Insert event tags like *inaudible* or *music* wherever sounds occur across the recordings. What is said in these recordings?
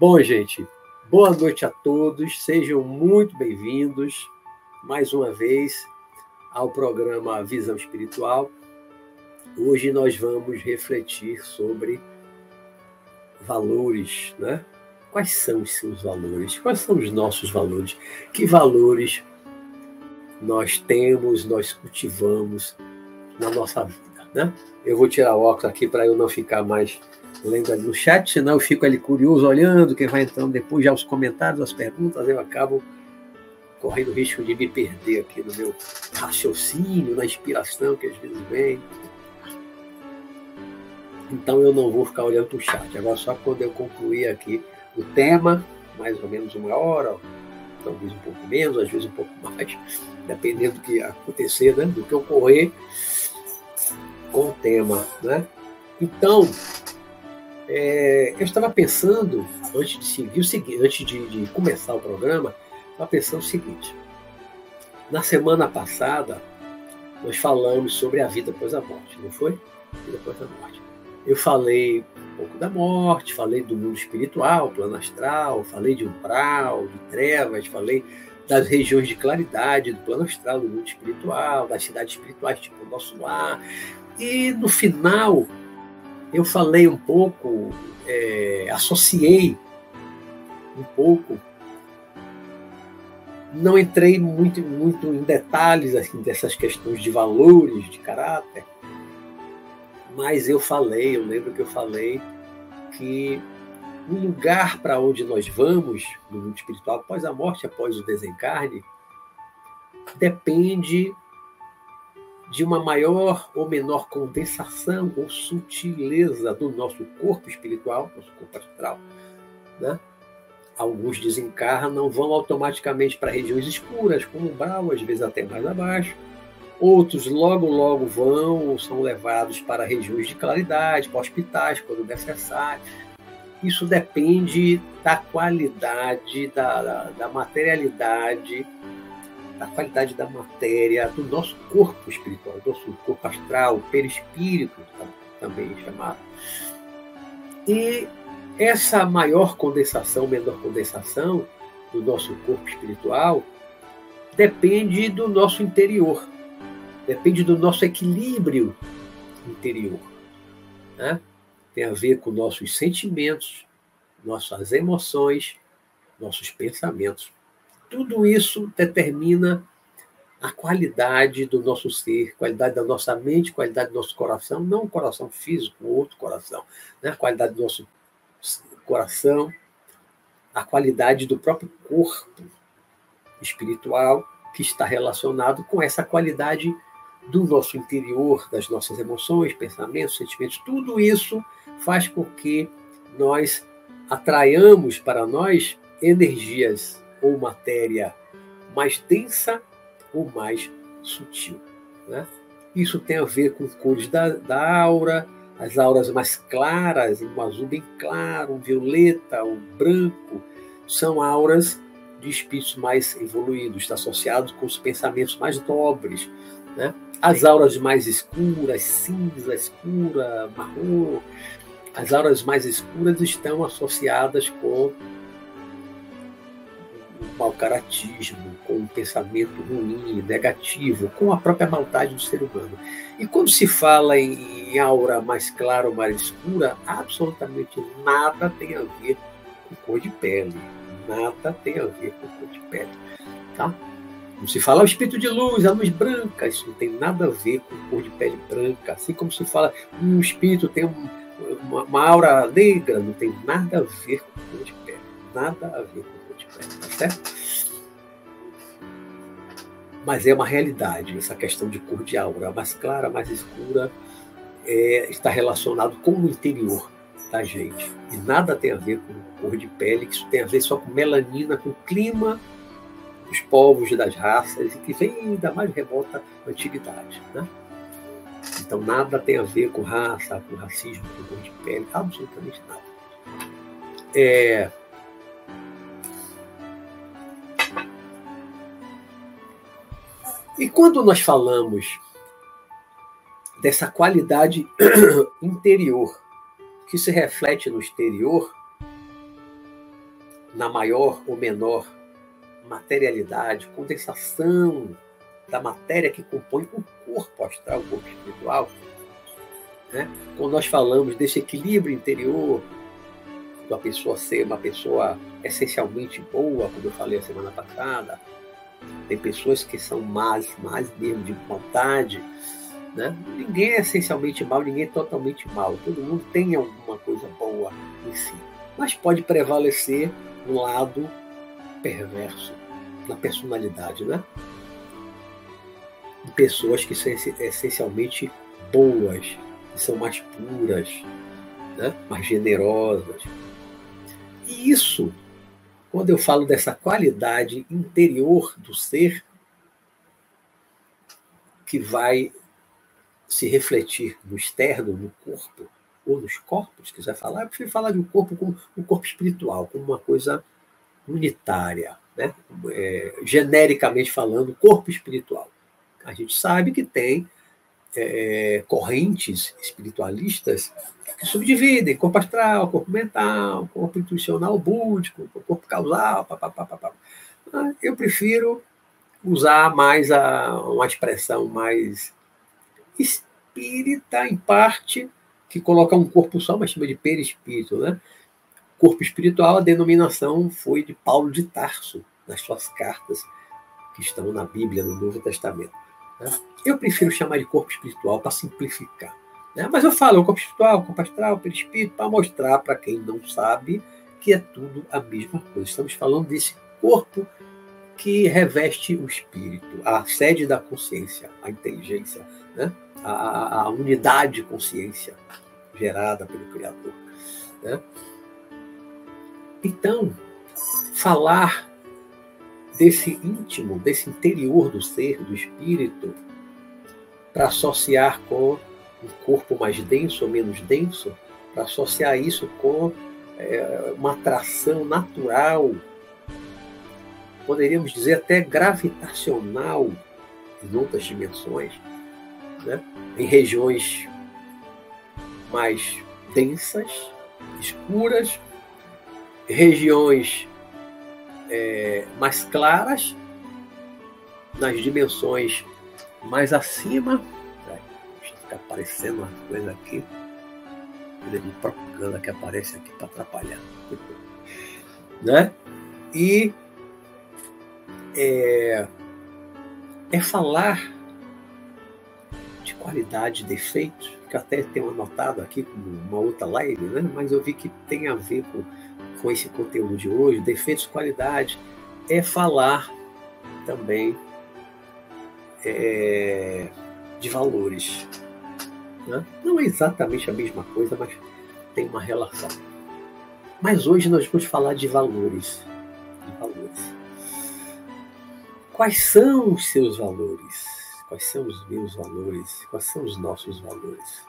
Bom, gente, boa noite a todos, sejam muito bem-vindos mais uma vez ao programa Visão Espiritual. Hoje nós vamos refletir sobre valores, né? Quais são os seus valores? Quais são os nossos valores? Que valores nós temos, nós cultivamos na nossa vida, né? Eu vou tirar o óculos aqui para eu não ficar mais lendo ali no chat, senão eu fico ali curioso, olhando quem vai entrando depois, já os comentários, as perguntas, eu acabo correndo o risco de me perder aqui no meu raciocínio, na inspiração que às vezes vem. Então eu não vou ficar olhando para o chat. Agora só quando eu concluir aqui o tema, mais ou menos uma hora, talvez um pouco menos, às vezes um pouco mais, dependendo do que acontecer, né? do que ocorrer com o tema. Né? Então, é, eu estava pensando, antes de seguir o seguinte, antes de, de começar o programa, estava pensando o seguinte. Na semana passada, nós falamos sobre a vida após a morte, não foi? Vida após a morte. Eu falei um pouco da morte, falei do mundo espiritual, plano astral, falei de umbral, de trevas, falei das regiões de claridade do plano astral, do mundo espiritual, das cidades espirituais, tipo o nosso lar. E no final, eu falei um pouco, é, associei um pouco, não entrei muito, muito em detalhes assim, dessas questões de valores, de caráter, mas eu falei, eu lembro que eu falei que o lugar para onde nós vamos no mundo espiritual após a morte, após o desencarne, depende de uma maior ou menor condensação ou sutileza do nosso corpo espiritual, nosso corpo astral. Né? Alguns desencarnam, vão automaticamente para regiões escuras, como umbral, às vezes até mais abaixo. Outros logo, logo vão, são levados para regiões de claridade, para hospitais, quando necessário. Isso depende da qualidade, da, da, da materialidade da qualidade da matéria, do nosso corpo espiritual, do nosso corpo astral, perispírito, também chamado. E essa maior condensação, menor condensação do nosso corpo espiritual depende do nosso interior, depende do nosso equilíbrio interior. Né? Tem a ver com nossos sentimentos, nossas emoções, nossos pensamentos. Tudo isso determina a qualidade do nosso ser, qualidade da nossa mente, qualidade do nosso coração, não o coração físico, outro coração, né? a qualidade do nosso coração, a qualidade do próprio corpo espiritual, que está relacionado com essa qualidade do nosso interior, das nossas emoções, pensamentos, sentimentos. Tudo isso faz com que nós atraiamos para nós energias ou matéria mais densa ou mais sutil. Né? Isso tem a ver com cores da, da aura, as auras mais claras, um azul bem claro, um violeta, um branco, são auras de espíritos mais evoluídos, está associado com os pensamentos mais nobres. Né? As auras mais escuras, cinza escura, marrom, as auras mais escuras estão associadas com mau caratismo, com um pensamento ruim, negativo, com a própria maldade do ser humano. E quando se fala em aura mais clara ou mais escura, absolutamente nada tem a ver com cor de pele. Nada tem a ver com cor de pele. Tá? Como se fala o espírito de luz, a luz branca, isso não tem nada a ver com cor de pele branca. Assim como se fala um espírito tem um, uma, uma aura negra, não tem nada a ver com cor de pele. Nada a ver com Tá certo? Mas é uma realidade essa questão de cor de aura, mais clara, mais escura, é, está relacionado com o interior da gente. E nada tem a ver com cor de pele, que isso tem a ver só com melanina, com clima dos povos, das raças, e que vem da mais remota antiguidade. Né? Então nada tem a ver com raça, com racismo, com cor de pele, absolutamente nada. É, E quando nós falamos dessa qualidade *clears throat* interior que se reflete no exterior, na maior ou menor materialidade, condensação da matéria que compõe o corpo astral, o corpo espiritual. Né? Quando nós falamos desse equilíbrio interior, da pessoa ser uma pessoa essencialmente boa, como eu falei a semana passada, tem pessoas que são más, más mesmo de maldade, né? Ninguém é essencialmente mal, ninguém é totalmente mal. Todo mundo tem alguma coisa boa em si. Mas pode prevalecer um lado perverso na personalidade, né? De pessoas que são essencialmente boas, que são mais puras, né? mais generosas. E isso, quando eu falo dessa qualidade interior do ser, que vai se refletir no externo, no corpo, ou nos corpos, quiser falar, eu prefiro falar de um corpo como um corpo espiritual, como uma coisa unitária, né? É, genericamente falando, corpo espiritual. A gente sabe que tem é, correntes espiritualistas que subdividem corpo astral, corpo mental, corpo intuicional búdico, corpo causal, papapá. Eu prefiro usar mais a, uma expressão mais espírita, em parte, que coloca um corpo só, mas chama de perispírito, né? Corpo espiritual, a denominação foi de Paulo de Tarso, nas suas cartas que estão na Bíblia, no Novo Testamento. Né? Eu prefiro chamar de corpo espiritual para simplificar. Né? Mas eu falo corpo espiritual, corpo astral, perispírito, para mostrar para quem não sabe que é tudo a mesma coisa. Estamos falando desse corpo que reveste o espírito, a sede da consciência, a inteligência, né? a, a unidade de consciência gerada pelo Criador. Né? Então, falar desse íntimo, desse interior do ser, do espírito, para associar com um corpo mais denso ou menos denso, para associar isso com é, uma atração natural, poderíamos dizer até gravitacional em outras dimensões, né? em regiões mais densas, escuras, regiões é, mais claras, nas dimensões mais acima. Fica aparecendo uma coisa aqui. De propaganda que aparece aqui para atrapalhar. *laughs* Né? E é, é falar de qualidade, defeitos, que até tenho anotado aqui como uma outra live, né? mas eu vi que tem a ver com com esse conteúdo de hoje, defeitos de qualidade, é falar também é, de valores. Né? Não é exatamente a mesma coisa, mas tem uma relação. Mas hoje nós vamos falar de valores. De valores. Quais são os seus valores? Quais são os meus valores? Quais são os nossos valores?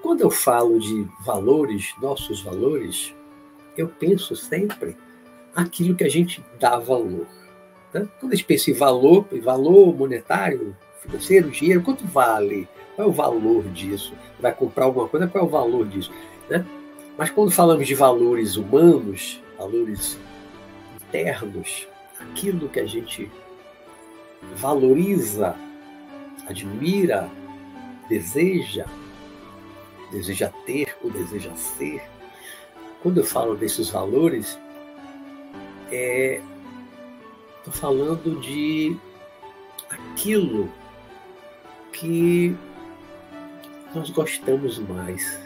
Quando eu falo de valores, nossos valores, eu penso sempre aquilo que a gente dá valor. Né? Quando a gente pensa em valor, valor monetário, financeiro, dinheiro, quanto vale? Qual é o valor disso? Vai comprar alguma coisa, qual é o valor disso? Né? Mas quando falamos de valores humanos, valores internos, aquilo que a gente valoriza, admira, deseja, deseja ter ou deseja ser, quando eu falo desses valores, estou é, falando de aquilo que nós gostamos mais,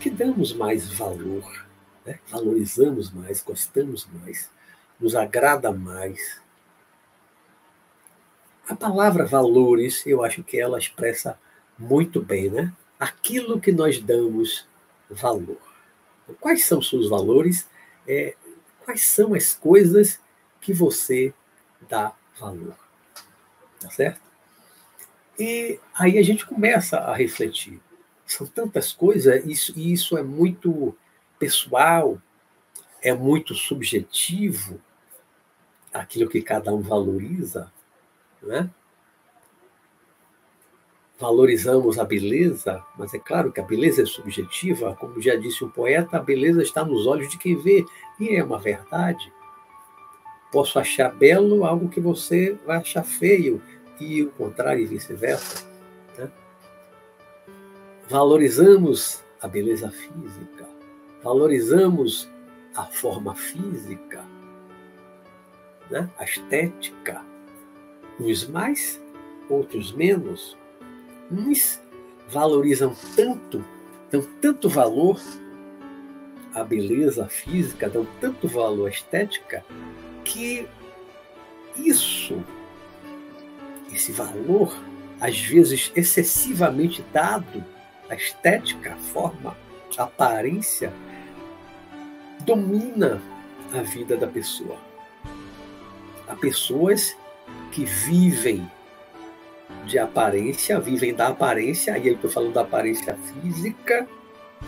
que damos mais valor, né? valorizamos mais, gostamos mais, nos agrada mais. A palavra valores, eu acho que ela expressa muito bem, né? Aquilo que nós damos valor. Quais são seus valores? É, quais são as coisas que você dá valor? Tá certo? E aí a gente começa a refletir. São tantas coisas, isso, e isso é muito pessoal, é muito subjetivo, aquilo que cada um valoriza, né? Valorizamos a beleza, mas é claro que a beleza é subjetiva, como já disse um poeta, a beleza está nos olhos de quem vê, e é uma verdade. Posso achar belo algo que você vai achar feio, e o contrário e vice-versa. Né? Valorizamos a beleza física, valorizamos a forma física, né? a estética, uns mais, outros menos. Uns valorizam tanto, dão tanto valor à beleza física, dão tanto valor à estética, que isso, esse valor, às vezes excessivamente dado à estética, à forma, à aparência, domina a vida da pessoa. Há pessoas que vivem de aparência, vivem da aparência, aí estou falando da aparência física,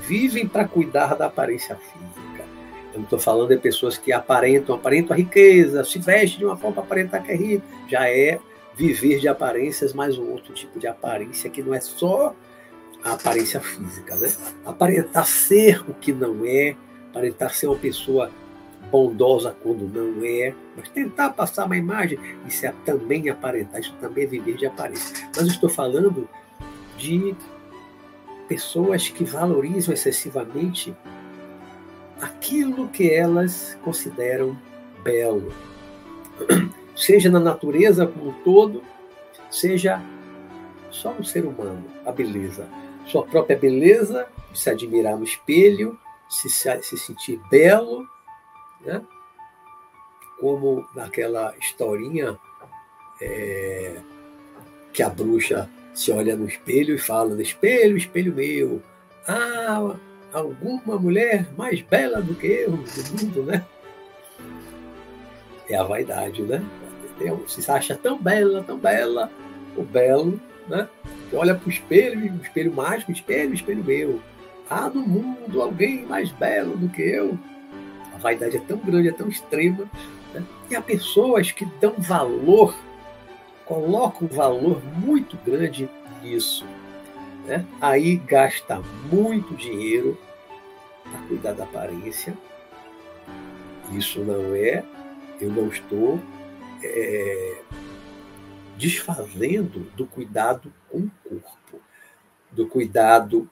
vivem para cuidar da aparência física. Eu não estou falando de pessoas que aparentam, aparentam a riqueza, se vestem de uma forma para aparentar que é rico. Já é viver de aparências, mas um outro tipo de aparência que não é só a aparência física, né? Aparentar ser o que não é, aparentar ser uma pessoa bondosa quando não é, mas tentar passar uma imagem, isso é também aparentar, isso também é viver de aparência. Mas estou falando de pessoas que valorizam excessivamente aquilo que elas consideram belo, seja na natureza como um todo, seja só no ser humano, a beleza, sua própria beleza, se admirar no espelho, se, se sentir belo, né? como naquela historinha é, que a bruxa se olha no espelho e fala: espelho, espelho meu, há alguma mulher mais bela do que eu no mundo, né? É a vaidade, né? Se acha tão bela, tão bela, o belo, né? Que olha para o espelho, o espelho mágico, espelho, espelho meu. Há no mundo alguém mais belo do que eu vaidade é tão grande, é tão extrema. Né? E há pessoas que dão valor, colocam valor muito grande nisso. Né? Aí gasta muito dinheiro para cuidar da aparência. Isso não é, eu não estou é, desfazendo do cuidado com o corpo, do cuidado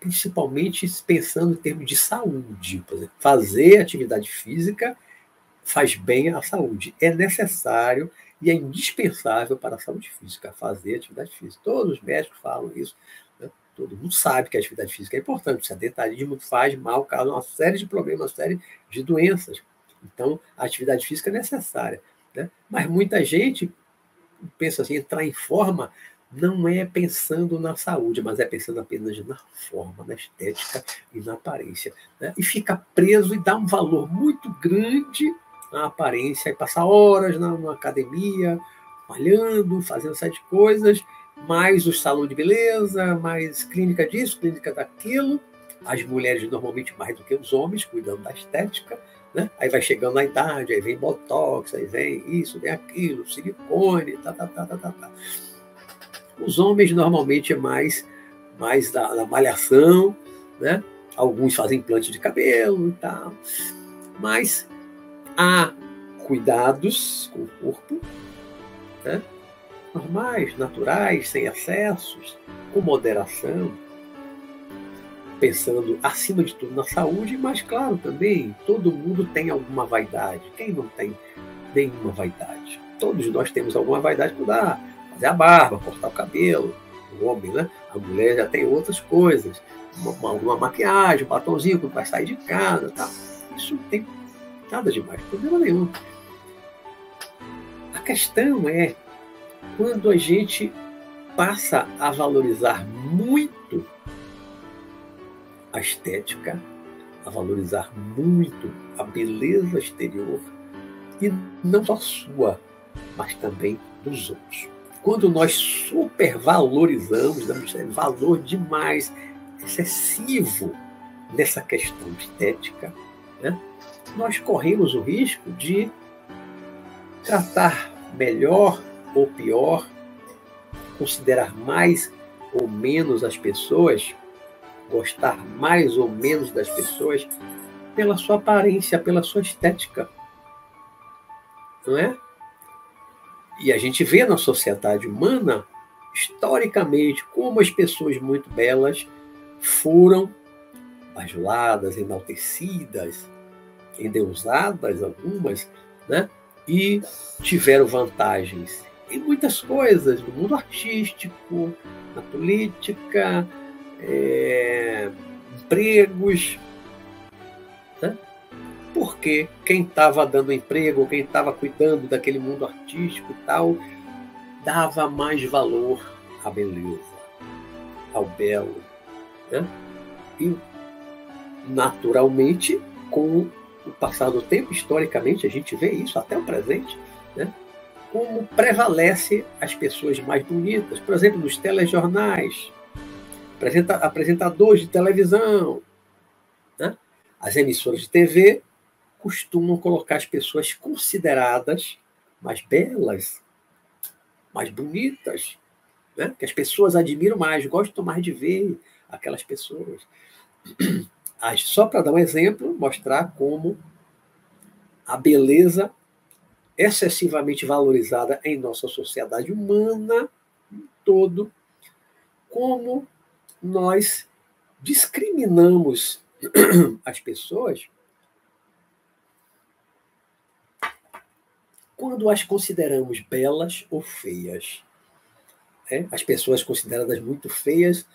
principalmente pensando em termos de saúde. Fazer atividade física faz bem à saúde. É necessário e é indispensável para a saúde física fazer atividade física. Todos os médicos falam isso. Né? Todo mundo sabe que a atividade física é importante. O sedentarismo faz mal, causa uma série de problemas, uma série de doenças. Então, a atividade física é necessária. Né? Mas muita gente pensa assim, entrar em forma não é pensando na saúde, mas é pensando apenas na forma, na estética e na aparência. Né? E fica preso e dá um valor muito grande à aparência, e passa horas na, academia, malhando, fazendo sete coisas, mais o salão de beleza, mais clínica disso, clínica daquilo. As mulheres normalmente mais do que os homens, cuidando da estética. Né? Aí vai chegando na idade, aí vem botox, aí vem isso, vem aquilo, silicone, tá, tá, tá, tá, tá. tá. Os homens normalmente é mais, mais da, da malhação, né? Alguns fazem implante de cabelo e tal. Mas há cuidados com o corpo, né? normais, naturais, sem excessos, com moderação, pensando acima de tudo na saúde, mas claro também, todo mundo tem alguma vaidade. Quem não tem nenhuma vaidade? Todos nós temos alguma vaidade por dar fazer a barba, cortar o cabelo, o homem, né? A mulher já tem outras coisas, uma, uma maquiagem, um batomzinho quando vai sair de casa, tá? Isso não tem nada demais, problema nenhum. A questão é quando a gente passa a valorizar muito a estética, a valorizar muito a beleza exterior e não só sua, mas também dos outros quando nós supervalorizamos, damos valor demais, excessivo nessa questão estética, né, nós corremos o risco de tratar melhor ou pior, considerar mais ou menos as pessoas, gostar mais ou menos das pessoas pela sua aparência, pela sua estética. Não é? E a gente vê na sociedade humana, historicamente, como as pessoas muito belas foram bajuladas, enaltecidas, endeusadas, algumas, né? e tiveram vantagens em muitas coisas, no mundo artístico, na política, é, empregos. Né? Porque quem estava dando emprego, quem estava cuidando daquele mundo artístico e tal, dava mais valor à beleza, ao belo. Né? E, naturalmente, com o passar do tempo, historicamente, a gente vê isso até o presente, né? como prevalece as pessoas mais bonitas. Por exemplo, nos telejornais, apresentadores de televisão, né? as emissoras de TV costumam colocar as pessoas consideradas mais belas, mais bonitas, né? que as pessoas admiram mais, gostam mais de ver aquelas pessoas. *clears throat* Só para dar um exemplo, mostrar como a beleza excessivamente valorizada em nossa sociedade humana todo, como nós discriminamos *clears throat* as pessoas quando as consideramos belas ou feias. É? As pessoas consideradas muito feias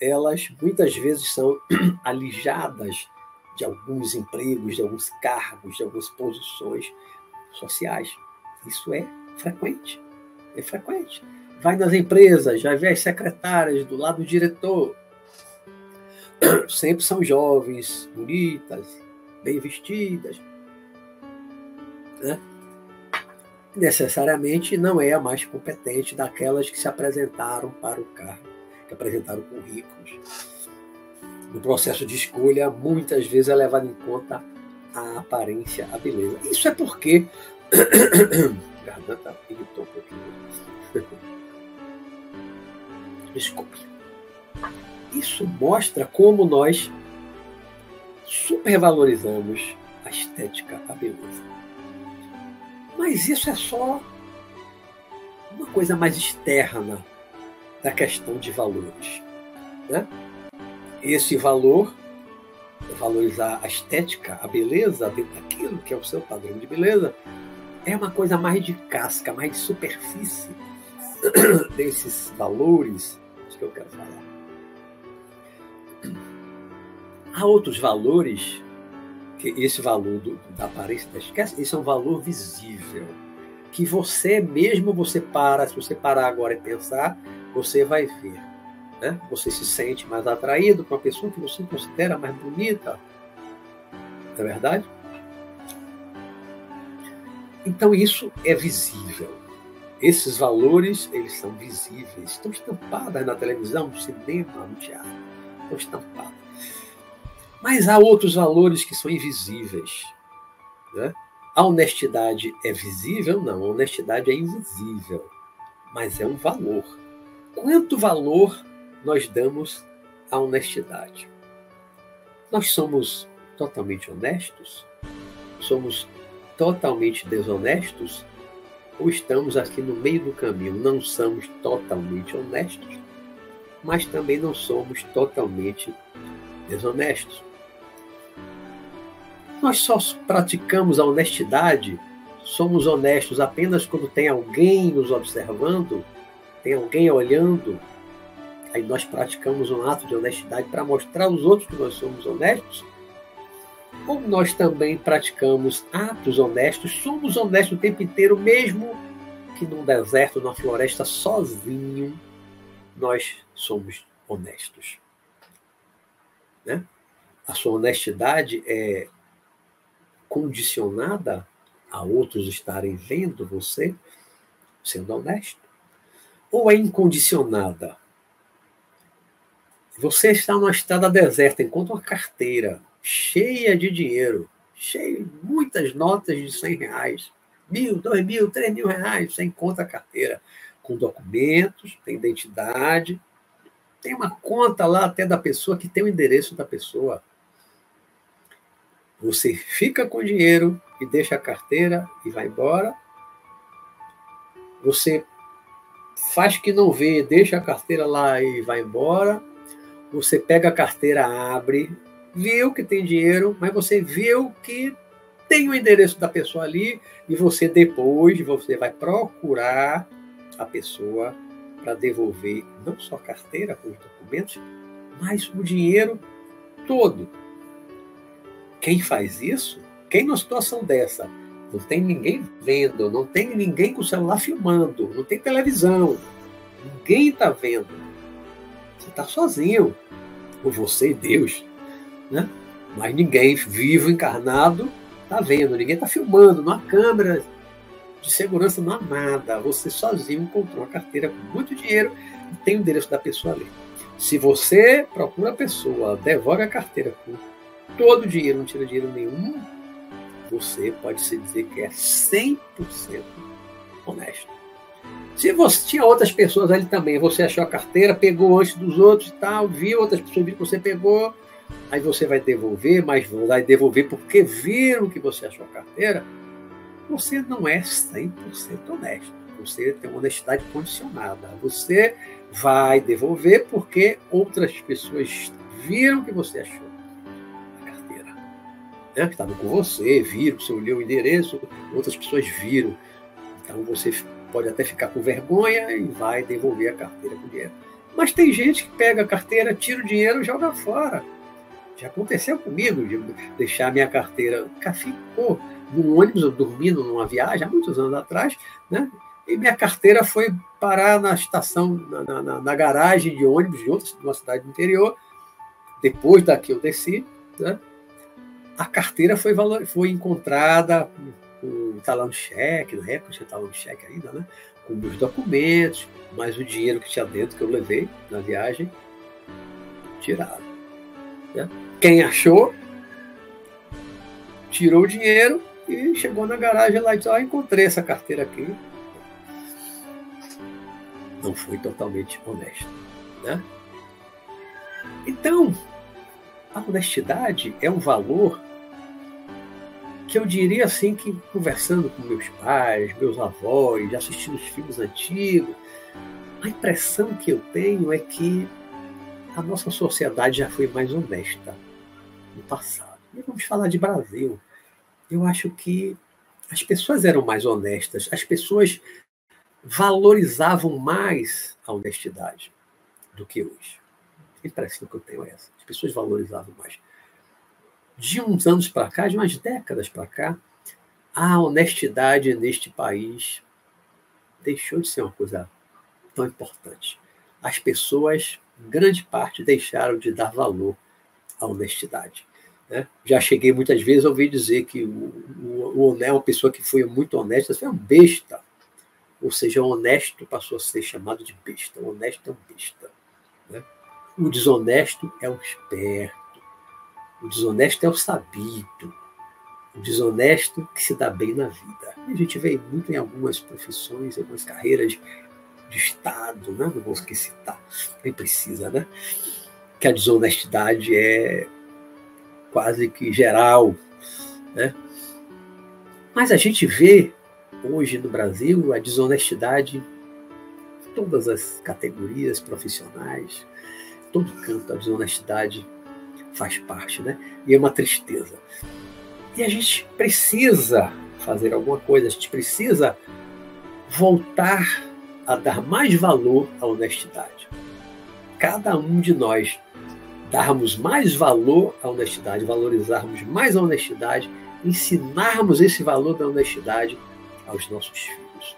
elas muitas vezes são *clears throat* alijadas de alguns empregos, de alguns cargos, de algumas posições sociais. Isso é frequente. É frequente. Vai nas empresas, já vê as secretárias do lado do diretor. *clears throat* Sempre são jovens, bonitas, bem vestidas. Né? Necessariamente não é a mais competente daquelas que se apresentaram para o cargo que apresentaram currículos. No processo de escolha, muitas vezes é levado em conta a aparência, a beleza. Isso é porque. *coughs* Garganta irritou um pouquinho. *laughs* Desculpe. Isso mostra como nós supervalorizamos a estética, a beleza. Mas isso é só uma coisa mais externa da questão de valores. Né? Esse valor, valorizar a estética, a beleza daquilo que é o seu padrão de beleza, é uma coisa mais de casca, mais de superfície *coughs* desses valores que eu quero falar. Há outros valores, que esse valor do, da aparência da esquece, esse é um valor visível, que você mesmo você para, se você parar agora e pensar, você vai ver. Né? Você se sente mais atraído com a pessoa que você considera mais bonita. Não é verdade? Então isso é visível. Esses valores, eles são visíveis. Estão estampadas na televisão, no cinema, no teatro. Estão estampadas. Mas há outros valores que são invisíveis. Né? A honestidade é visível? Não, a honestidade é invisível. Mas é um valor quanto valor nós damos à honestidade. Nós somos totalmente honestos? Somos totalmente desonestos? Ou estamos aqui no meio do caminho? Não somos totalmente honestos, mas também não somos totalmente desonestos. Nós só praticamos a honestidade, somos honestos apenas quando tem alguém nos observando tem alguém olhando, aí nós praticamos um ato de honestidade para mostrar aos outros que nós somos honestos, ou nós também praticamos atos honestos, somos honestos o tempo inteiro, mesmo que num deserto, numa floresta, sozinho, nós somos honestos. Né? A sua honestidade é condicionada a outros estarem vendo você sendo honesto ou é incondicionada? Você está numa estrada deserta, encontra uma carteira cheia de dinheiro, cheia de muitas notas de 100 reais, mil, dois mil, três mil reais. Você encontra a carteira com documentos, tem identidade, tem uma conta lá até da pessoa que tem o endereço da pessoa. Você fica com o dinheiro e deixa a carteira e vai embora. Você faz que não vê, deixa a carteira lá e vai embora. Você pega a carteira, abre, viu que tem dinheiro, mas você viu que tem o endereço da pessoa ali e você depois você vai procurar a pessoa para devolver não só a carteira com os documentos, mas o dinheiro todo. Quem faz isso? Quem numa situação dessa não tem ninguém vendo, não tem ninguém com o celular filmando, não tem televisão, ninguém está vendo. Você está sozinho, ou você e Deus, né? Mas ninguém vivo, encarnado, está vendo, ninguém está filmando, não há câmera de segurança, não há nada. Você sozinho encontrou uma carteira com muito dinheiro e tem o endereço da pessoa ali. Se você procura a pessoa, devolve a carteira com todo o dinheiro, não tira dinheiro nenhum, você pode se dizer que é 100% honesto. Se você tinha outras pessoas ali também, você achou a carteira, pegou antes dos outros e tal, viu outras pessoas viram que você pegou, aí você vai devolver, mas vai devolver porque viram que você achou a carteira, você não é 100% honesto. Você tem uma honestidade condicionada. Você vai devolver porque outras pessoas viram que você achou né, que estavam com você, viram, você olhou o endereço, outras pessoas viram. Então você pode até ficar com vergonha e vai devolver a carteira com dinheiro. Mas tem gente que pega a carteira, tira o dinheiro e joga fora. Já aconteceu comigo de deixar minha carteira. Ficou num ônibus, dormindo numa viagem há muitos anos atrás, né? E minha carteira foi parar na estação, na, na, na garagem de ônibus de outra, uma cidade do interior. Depois daqui eu desci, né? A carteira foi, valor, foi encontrada com, talão de cheque, na época tinha talão de cheque ainda, né? com meus documentos, mais o dinheiro que tinha dentro que eu levei na viagem, tirado. Né? Quem achou, tirou o dinheiro e chegou na garagem lá e disse, oh, encontrei essa carteira aqui. Não foi totalmente honesto. Né? Então, a honestidade é um valor que eu diria assim que conversando com meus pais, meus avós, assistindo os filmes antigos, a impressão que eu tenho é que a nossa sociedade já foi mais honesta no passado. E vamos falar de Brasil. Eu acho que as pessoas eram mais honestas, as pessoas valorizavam mais a honestidade do que hoje. A impressão que eu tenho é essa. As pessoas valorizavam mais de uns anos para cá, de umas décadas para cá, a honestidade neste país deixou de ser uma coisa tão importante. As pessoas, grande parte, deixaram de dar valor à honestidade. Né? Já cheguei muitas vezes a ouvir dizer que o, o, o uma pessoa que foi muito honesta, foi um besta. Ou seja, o honesto passou a ser chamado de besta. O honesto é um besta. Né? O desonesto é um esperto. O desonesto é o sabido. O desonesto que se dá bem na vida. A gente vê muito em algumas profissões, em algumas carreiras de Estado, né? não vou esquecer, tá? nem precisa, né? Que a desonestidade é quase que geral, né? Mas a gente vê hoje no Brasil a desonestidade em todas as categorias profissionais, todo canto a desonestidade faz parte, né? E é uma tristeza. E a gente precisa fazer alguma coisa, a gente precisa voltar a dar mais valor à honestidade. Cada um de nós darmos mais valor à honestidade, valorizarmos mais a honestidade, ensinarmos esse valor da honestidade aos nossos filhos.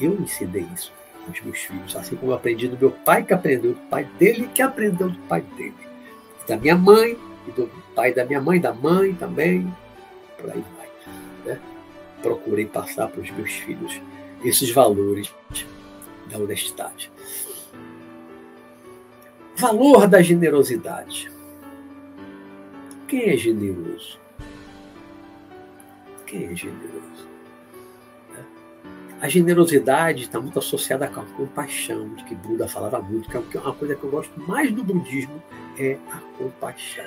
Eu ensinei isso aos meus filhos, assim como eu aprendi do meu pai, que aprendeu do pai dele, que aprendeu do pai dele da minha mãe, e do pai da minha mãe, da mãe também, por aí vai. Né? Procurei passar para os meus filhos esses valores da honestidade. Valor da generosidade. Quem é generoso? Quem é generoso? A generosidade está muito associada com a compaixão, de que Buda falava muito, que é uma coisa que eu gosto mais do budismo, é a compaixão.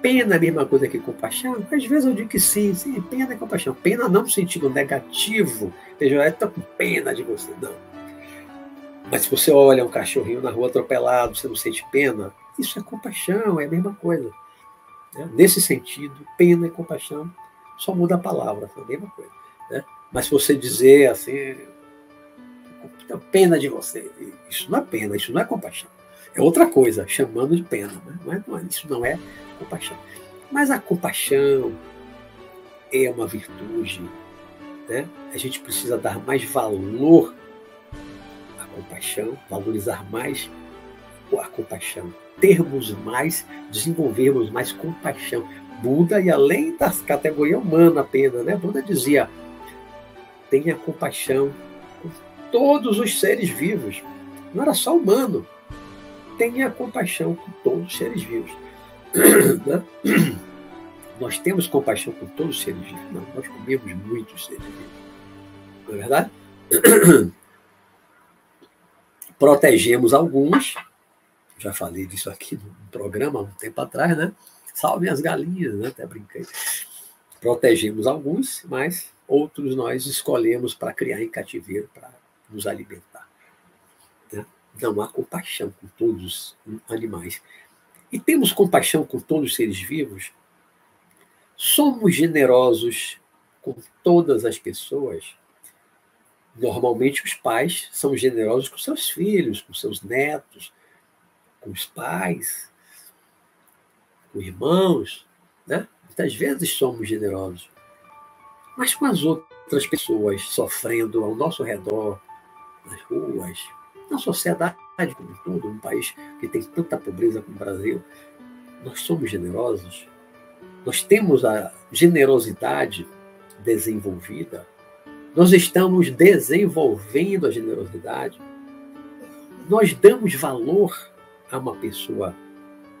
Pena é a mesma coisa que compaixão? Às vezes eu digo que sim, sim, pena é compaixão. Pena não no sentido negativo, veja, eu estou com pena de você, não. Mas se você olha um cachorrinho na rua atropelado, você não sente pena, isso é compaixão, é a mesma coisa. Né? Nesse sentido, pena e compaixão só muda a palavra, é a mesma coisa. Né? Mas se você dizer assim, tenho pena de você, isso não é pena, isso não é compaixão. É outra coisa, chamando de pena. Né? Mas não, é, isso não é compaixão. Mas a compaixão é uma virtude. Né? A gente precisa dar mais valor à compaixão, valorizar mais a compaixão, termos mais, desenvolvermos mais compaixão. Buda e além da categoria humana apenas, né? Buda dizia: tenha compaixão com todos os seres vivos. Não era só humano. Tenha compaixão com todos os seres vivos. *coughs* Né? Nós temos compaixão com todos os seres vivos. Não, nós comemos muitos seres vivos. Não é verdade? *coughs* Protegemos alguns. Já falei disso aqui no programa há um tempo atrás, né? Salve as galinhas, né? Até brinquei. Protegemos alguns, mas outros nós escolhemos para criar em cativeiro, para nos alimentar. Né? Não há compaixão com todos os animais. E temos compaixão com todos os seres vivos. Somos generosos com todas as pessoas. Normalmente, os pais são generosos com seus filhos, com seus netos, com os pais, com irmãos, né? Muitas vezes somos generosos, mas com as outras pessoas sofrendo ao nosso redor, nas ruas, na sociedade como um todo, um país que tem tanta pobreza como o Brasil, nós somos generosos, nós temos a generosidade desenvolvida, nós estamos desenvolvendo a generosidade, nós damos valor a uma pessoa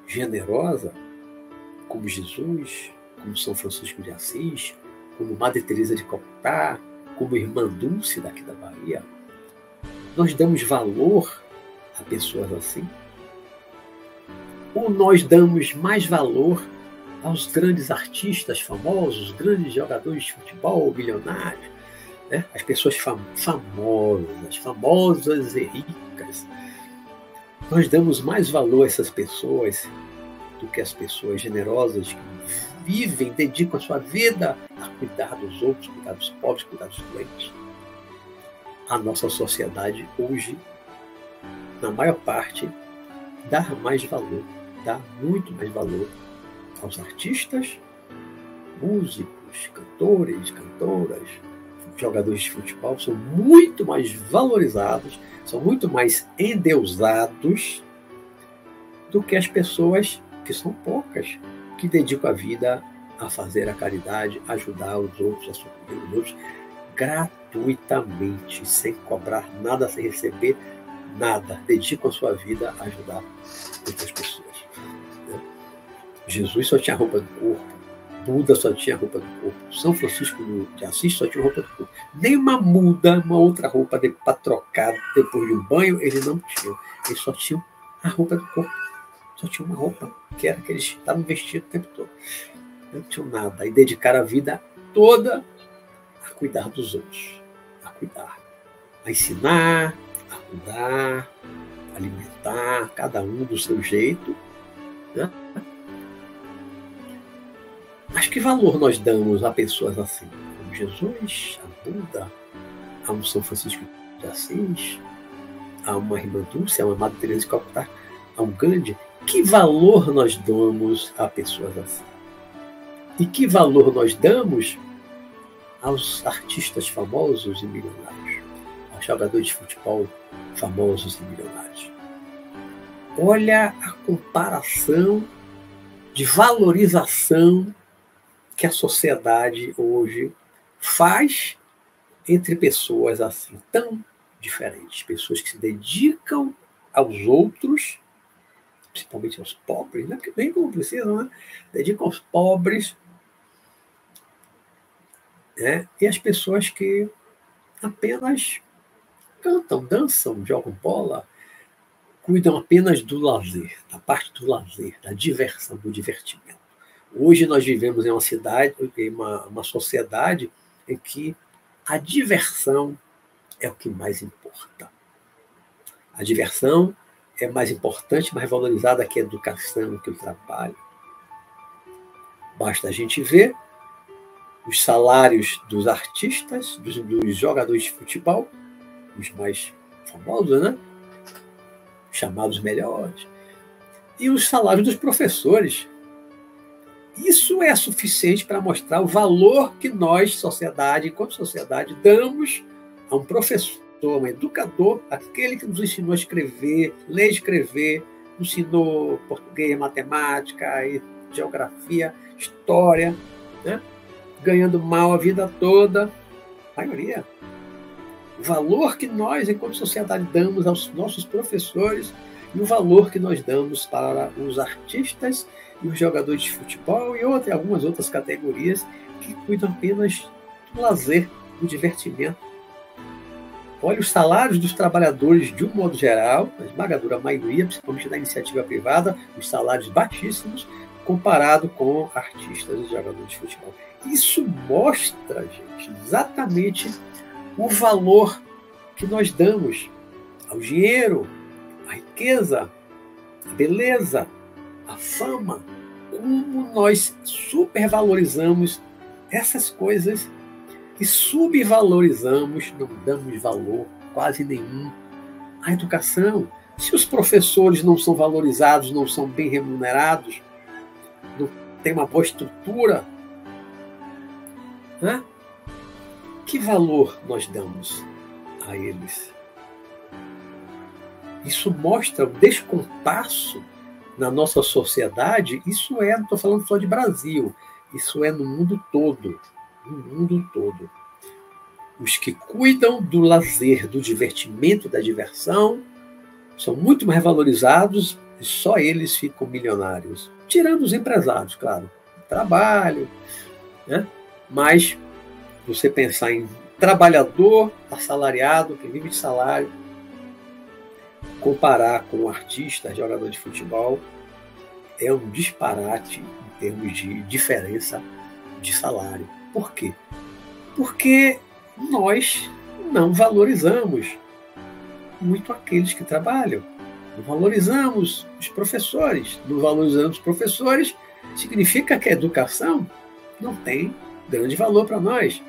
generosa como Jesus, como São Francisco de Assis, como Madre Teresa de Calcutá, como Irmã Dulce daqui da Bahia, nós damos valor a pessoas assim? Ou nós damos mais valor aos grandes artistas famosos, grandes jogadores de futebol, milionários, né? as pessoas fam famosas, famosas e ricas. Nós damos mais valor a essas pessoas do que as pessoas generosas que vivem, dedicam a sua vida a cuidar dos outros, cuidar dos pobres, cuidar dos doentes. A nossa sociedade hoje, na maior parte, dá mais valor, dá muito mais valor aos artistas, músicos, cantores, cantoras, jogadores de futebol, são muito mais valorizados, são muito mais endeusados do que as pessoas que são poucas, que dedicam a vida a fazer a caridade, ajudar os outros, a socorrer os outros, gratuitamente, sem cobrar nada, sem receber nada. Dedicam a sua vida a ajudar outras pessoas. Né? Jesus só tinha roupa do corpo, Buda só tinha roupa do corpo, São Francisco de Assis só tinha roupa do corpo. Nem uma muda, uma outra roupa para trocar depois de um banho, ele não tinha. Ele só tinha a roupa do corpo só tinha uma roupa, que era que eles estavam vestidos o tempo todo. Não tinham nada. E dedicar a vida toda a cuidar dos outros, a cuidar, a ensinar, a cuidar, a alimentar, cada um do seu jeito. Né? Mas que valor nós damos a pessoas assim? Como Jesus, a Buda, a um São Francisco de Assis, a uma irmã Dulce, a uma Madre Teresa de Calcutá, a um Gandhi, que valor nós damos a pessoas assim? E que valor nós damos aos artistas famosos e milionários, aos jogadores de futebol famosos e milionários? Olha a comparação de valorização que a sociedade hoje faz entre pessoas assim tão diferentes, pessoas que se dedicam aos outros principalmente aos pobres, né? que nem como precisam, né? dedicam aos pobres, né? e as pessoas que apenas cantam, dançam, jogam bola, cuidam apenas do lazer, da parte do lazer, da diversão, do divertimento. Hoje nós vivemos em uma cidade, em uma, uma sociedade em que a diversão é o que mais importa. A diversão é mais importante, mais valorizada que a educação, que o trabalho. Basta a gente ver os salários dos artistas, dos, dos jogadores de futebol, os mais famosos, né? chamados melhores, e os salários dos professores. Isso é suficiente para mostrar o valor que nós, sociedade, enquanto sociedade, damos a um professor, a um educador, aquele que nos ensinou a escrever, ler e escrever, ensinou português, matemática, geografia, história, né? ganhando mal a vida toda, a maioria. O valor que nós, enquanto sociedade, damos aos nossos professores e o valor que nós damos para os artistas e os jogadores de futebol e outra, algumas outras categorias que cuidam apenas do lazer, do divertimento. Olha os salários dos trabalhadores de um modo geral, a esmagadora maioria, principalmente da iniciativa privada, os salários baixíssimos, comparado com artistas e jogadores de futebol. Isso mostra, gente, exatamente o valor que nós damos ao dinheiro, à riqueza, à beleza, à fama, como nós supervalorizamos essas coisas e subvalorizamos, não damos valor quase nenhum à educação. Se os professores não são valorizados, não são bem remunerados, não tem uma boa estrutura, né? que valor nós damos a eles? Isso mostra o descompasso na nossa sociedade. Isso é, não estou falando só de Brasil, isso é no mundo todo. No mundo todo. Os que cuidam do lazer, do divertimento, da diversão, são muito mais valorizados e só eles ficam milionários. Tirando os empresários, claro. Trabalho, né? Mas você pensar em trabalhador assalariado, que vive de salário, comparar com um artista, jogador de futebol, é um disparate em termos de diferença de salário. Por quê? Porque nós não valorizamos muito aqueles que trabalham. Não valorizamos os professores. Não valorizamos os professores significa que a educação não tem grande valor para nós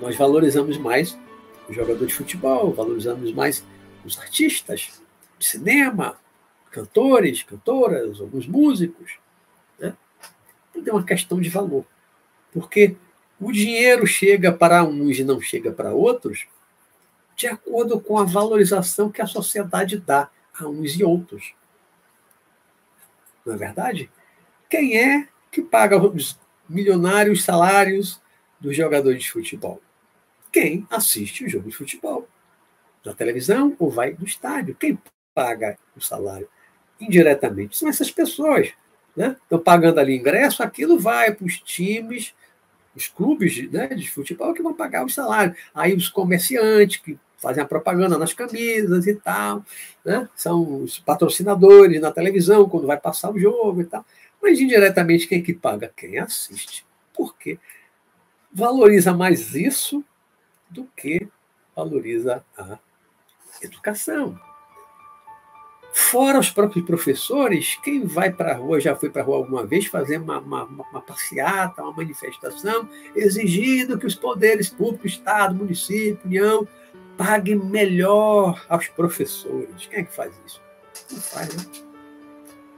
nós valorizamos mais o jogador de futebol, valorizamos mais os artistas de cinema, cantores, cantoras, alguns músicos. Né? Tudo é uma questão de valor. Porque o dinheiro chega para uns e não chega para outros de acordo com a valorização que a sociedade dá a uns e outros. Não é verdade? Quem é que paga os milionários salários dos jogadores de futebol? Quem assiste o jogo de futebol. Na televisão ou vai no estádio. Quem paga o salário? Indiretamente são essas pessoas. Né? Estão pagando ali ingresso, aquilo vai para os times, os clubes né, de futebol que vão pagar o salário. Aí os comerciantes que fazem a propaganda nas camisas e tal, né? são os patrocinadores na televisão quando vai passar o jogo e tal. Mas indiretamente quem que paga? Quem assiste. Por quê? valoriza mais isso do que valoriza a educação. Fora os próprios professores, quem vai para a rua, já foi para a rua alguma vez fazer uma, uma, uma, passeata, uma manifestação, exigindo que os poderes públicos, Estado, município, União, paguem melhor aos professores. Quem é que faz isso? Não faz, né?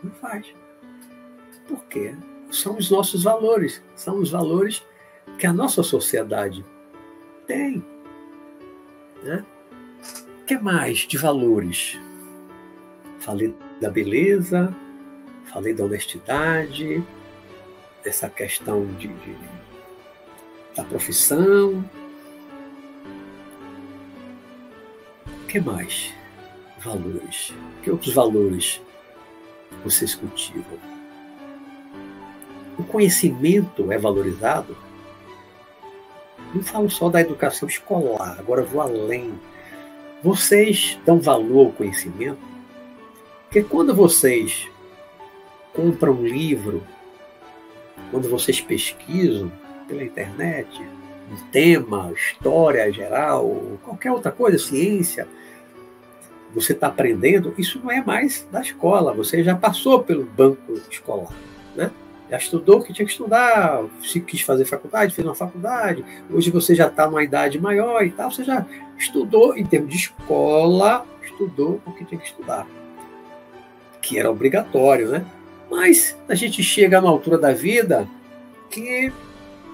Não faz. Por quê? São os nossos valores, são os valores que a nossa sociedade tem. Né? O que mais de valores? Falei da beleza, falei da honestidade, dessa questão de, de da profissão. O que mais? Valores. Que outros valores vocês cultivam? O conhecimento é valorizado? Não falo só da educação escolar, agora vou além. Vocês dão valor ao conhecimento? Porque quando vocês compram um livro, quando vocês pesquisam pela internet, um tema, história geral, qualquer outra coisa, ciência, você está aprendendo, isso não é mais da escola, você já passou pelo banco escolar, né? Já estudou o que tinha que estudar, se quis fazer faculdade, fez uma faculdade, hoje você já está numa idade maior e tal, você já estudou, em termos de escola, estudou o que tinha que estudar, que era obrigatório, né? Mas a gente chega numa altura da vida que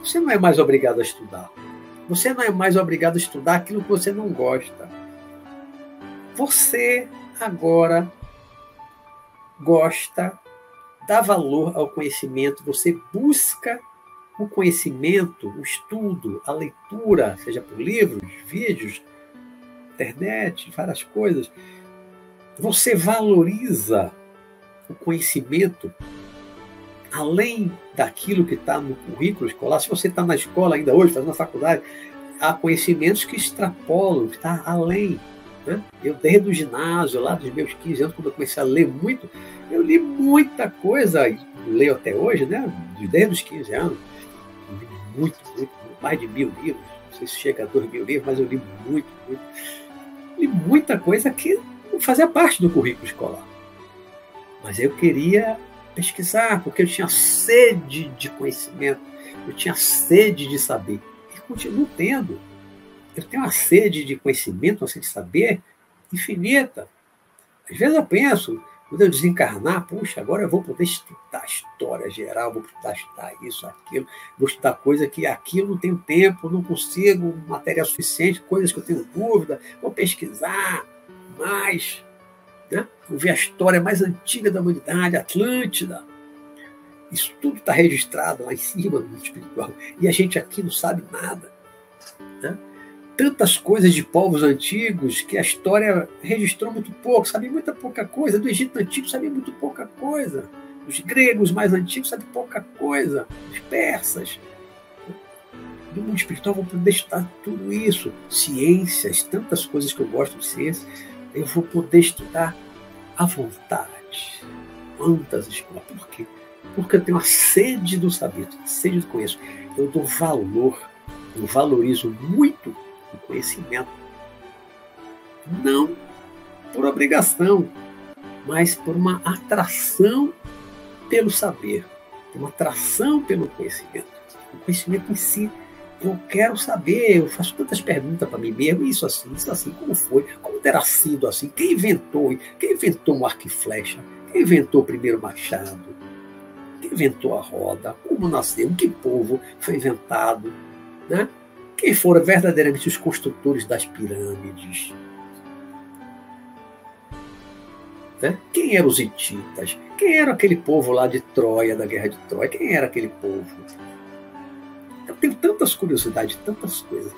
você não é mais obrigado a estudar. Você não é mais obrigado a estudar aquilo que você não gosta. Você agora gosta, dá valor ao conhecimento, você busca o conhecimento, o estudo, a leitura, seja por livros, vídeos, internet, várias coisas. Você valoriza o conhecimento além daquilo que está no currículo escolar. Se você está na escola ainda hoje, fazendo a faculdade, há conhecimentos que extrapolam, que está além. Né? Eu, desde o ginásio, lá dos meus 15 anos, quando eu comecei a ler muito, eu li muita coisa, leio até hoje, né? desde os 15 anos, li muito, muito, mais de mil livros, não sei se chega a dois mil livros, mas eu li muito, muito. Li muita coisa que fazia parte do currículo escolar. Mas eu queria pesquisar, porque eu tinha sede de conhecimento, eu tinha sede de saber. E continuo tendo. Eu tenho uma sede de conhecimento, uma sede de saber infinita. Às vezes eu penso, quando eu desencarnar, puxa, agora eu vou poder estudar história geral, vou estudar, estudar isso, aquilo, vou estudar coisa que aquilo não tenho tempo, não consigo, material suficiente, coisas que eu tenho dúvida, vou pesquisar mais né? ver a história mais antiga da humanidade, Atlântida. Isso tudo está registrado lá em cima no espiritual. E a gente aqui não sabe nada. Né? Tantas coisas de povos antigos que a história registrou muito pouco, sabe muita pouca coisa. Do Egito Antigo sabia muito pouca coisa. Os gregos mais antigos sabem pouca coisa. Os persas. Do mundo espiritual vou poder estudar tudo isso. Ciências, tantas coisas que eu gosto de ciência eu vou poder estudar à vontade. Quantas escolas? Por quê? Porque eu tenho a sede do saber, a sede do conhecimento. Eu dou valor, eu valorizo muito o conhecimento. Não por obrigação, mas por uma atração pelo saber, uma atração pelo conhecimento. O conhecimento em si eu quero saber, eu faço tantas perguntas para mim mesmo, isso assim, isso assim, como foi, como terá sido assim, quem inventou, quem inventou um arco e flecha, quem inventou o primeiro machado, quem inventou a roda, como nasceu, que povo foi inventado, né? quem foram verdadeiramente os construtores das pirâmides, né? quem eram os hititas, quem era aquele povo lá de Troia, da guerra de Troia, quem era aquele povo, tenho tantas curiosidades, tantas coisas.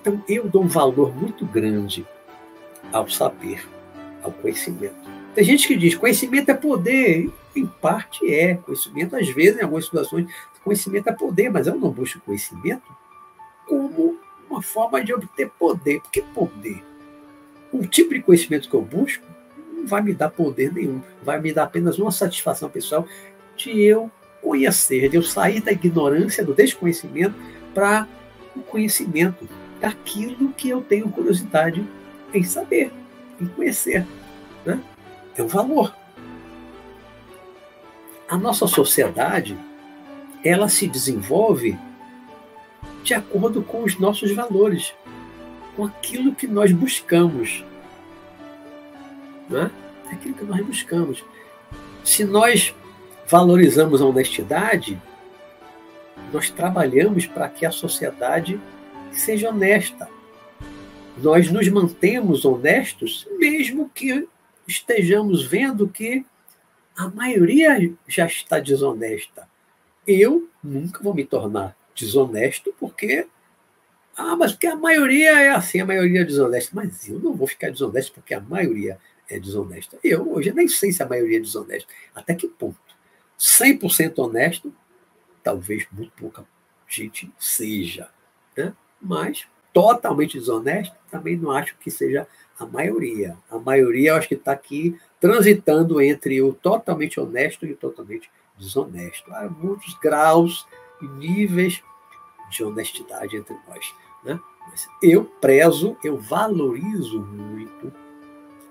Então, eu dou um valor muito grande ao saber, ao conhecimento. Tem gente que diz conhecimento é poder. Em parte é. Conhecimento, às vezes, em algumas situações, conhecimento é poder, mas eu não busco conhecimento como uma forma de obter poder. Por que poder? O tipo de conhecimento que eu busco não vai me dar poder nenhum. Vai me dar apenas uma satisfação pessoal de eu conhecer, de eu sair da ignorância, do desconhecimento, para o conhecimento daquilo que eu tenho curiosidade em saber, em conhecer. Né? É um valor. A nossa sociedade, ela se desenvolve de acordo com os nossos valores, com aquilo que nós buscamos. Né? Aquilo que nós buscamos. Se nós valorizamos a honestidade, nós trabalhamos para que a sociedade seja honesta. Nós nos mantemos honestos, mesmo que estejamos vendo que a maioria já está desonesta. Eu nunca vou me tornar desonesto porque ah, mas porque a maioria é assim, a maioria é desonesta. Mas eu não vou ficar desonesto porque a maioria é desonesta. Eu hoje nem sei se a maioria é desonesta. Até que ponto? 100% honesto, talvez muito pouca gente seja. Né? Mas totalmente desonesto, também não acho que seja a maioria. A maioria, eu acho que está aqui transitando entre o totalmente honesto e o totalmente desonesto. Há muitos graus e níveis de honestidade entre nós. Né? Mas eu prezo, eu valorizo muito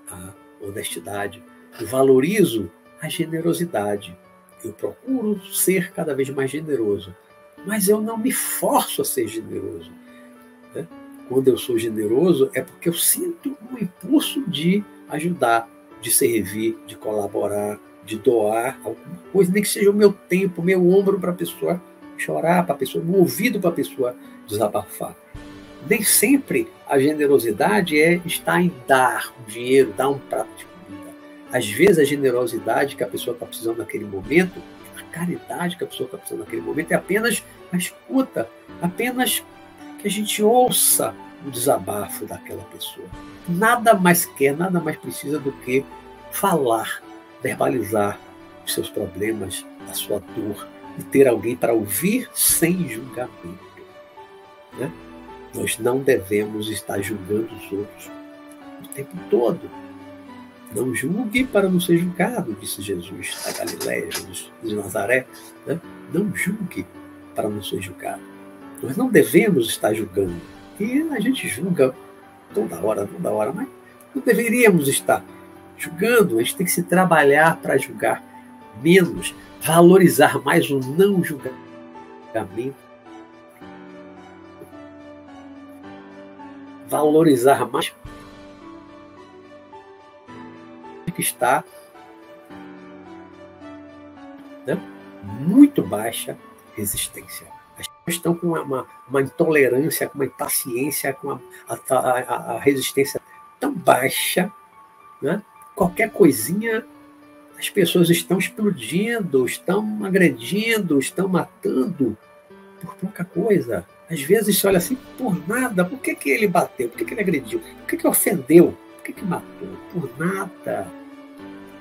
a honestidade, eu valorizo a generosidade. Eu procuro ser cada vez mais generoso, mas eu não me forço a ser generoso. Né? Quando eu sou generoso, é porque eu sinto um impulso de ajudar, de servir, de colaborar, de doar alguma coisa, nem que seja o meu tempo, meu ombro para a pessoa chorar, para a pessoa, um ouvido para a pessoa desabafar. Nem sempre a generosidade é estar em dar dinheiro, dar um prato de. Às vezes a generosidade que a pessoa está precisando naquele momento, a caridade que a pessoa está precisando naquele momento é apenas a escuta, apenas que a gente ouça o desabafo daquela pessoa. Nada mais quer, nada mais precisa do que falar, verbalizar os seus problemas, a sua dor e ter alguém para ouvir sem julgamento. Né? Nós não devemos estar julgando os outros o tempo todo. Não julgue para não ser julgado, disse Jesus da Galiléia, Jesus de Nazaré. Né? Não julgue para não ser julgado. Nós não devemos estar julgando. E a gente julga toda hora, toda hora, mas não deveríamos estar julgando. A gente tem que se trabalhar para julgar menos, valorizar mais o não julgamento, valorizar mais está né, muito baixa resistência estão com uma, uma intolerância, com uma impaciência, com a, a, a resistência tão baixa, né? qualquer coisinha as pessoas estão explodindo, estão agredindo, estão matando por pouca coisa. Às vezes se olha assim, por nada, por que, que ele bateu? Por que, que ele agrediu? Por que, que ofendeu? Por que, que matou? Por nada.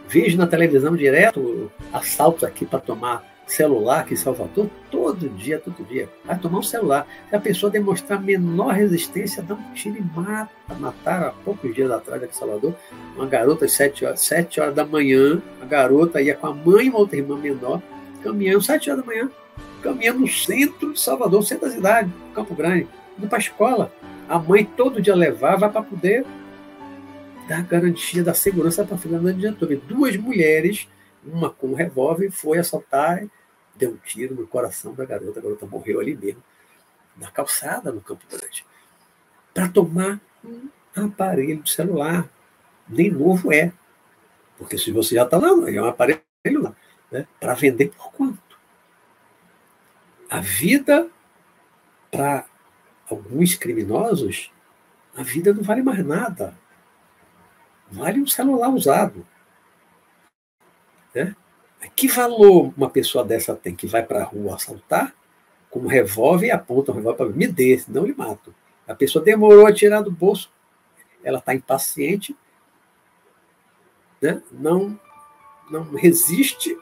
Vejo na televisão direto assaltos aqui para tomar celular aqui em Salvador, todo dia, todo dia. Vai tomar um celular. Se a pessoa demonstrar menor resistência, dá um tiro e mata. Mataram há poucos dias atrás aqui em Salvador uma garota às 7 horas, 7 horas da manhã. A garota ia com a mãe e uma outra irmã menor, caminhando 7 horas da manhã, caminhando no centro de Salvador, centro da cidade, Campo Grande, indo para a escola. A mãe todo dia levava para poder dar garantia da segurança para a. Não adiantou. Duas mulheres uma com um revólver foi assaltar deu um tiro no coração da garota. A garota morreu ali mesmo, na calçada, no Campo Grande, para tomar um aparelho de celular. Nem novo é. Porque se você já está lá, é um aparelho lá. Né? Para vender por quanto? A vida, para alguns criminosos, a vida não vale mais nada. Vale um celular usado. Né? Que valor uma pessoa dessa tem que vai para a rua assaltar com um revólver e aponta o revólver para me dê, senão eu lhe mato. A pessoa demorou a tirar do bolso, ela está impaciente, né? não, não resiste,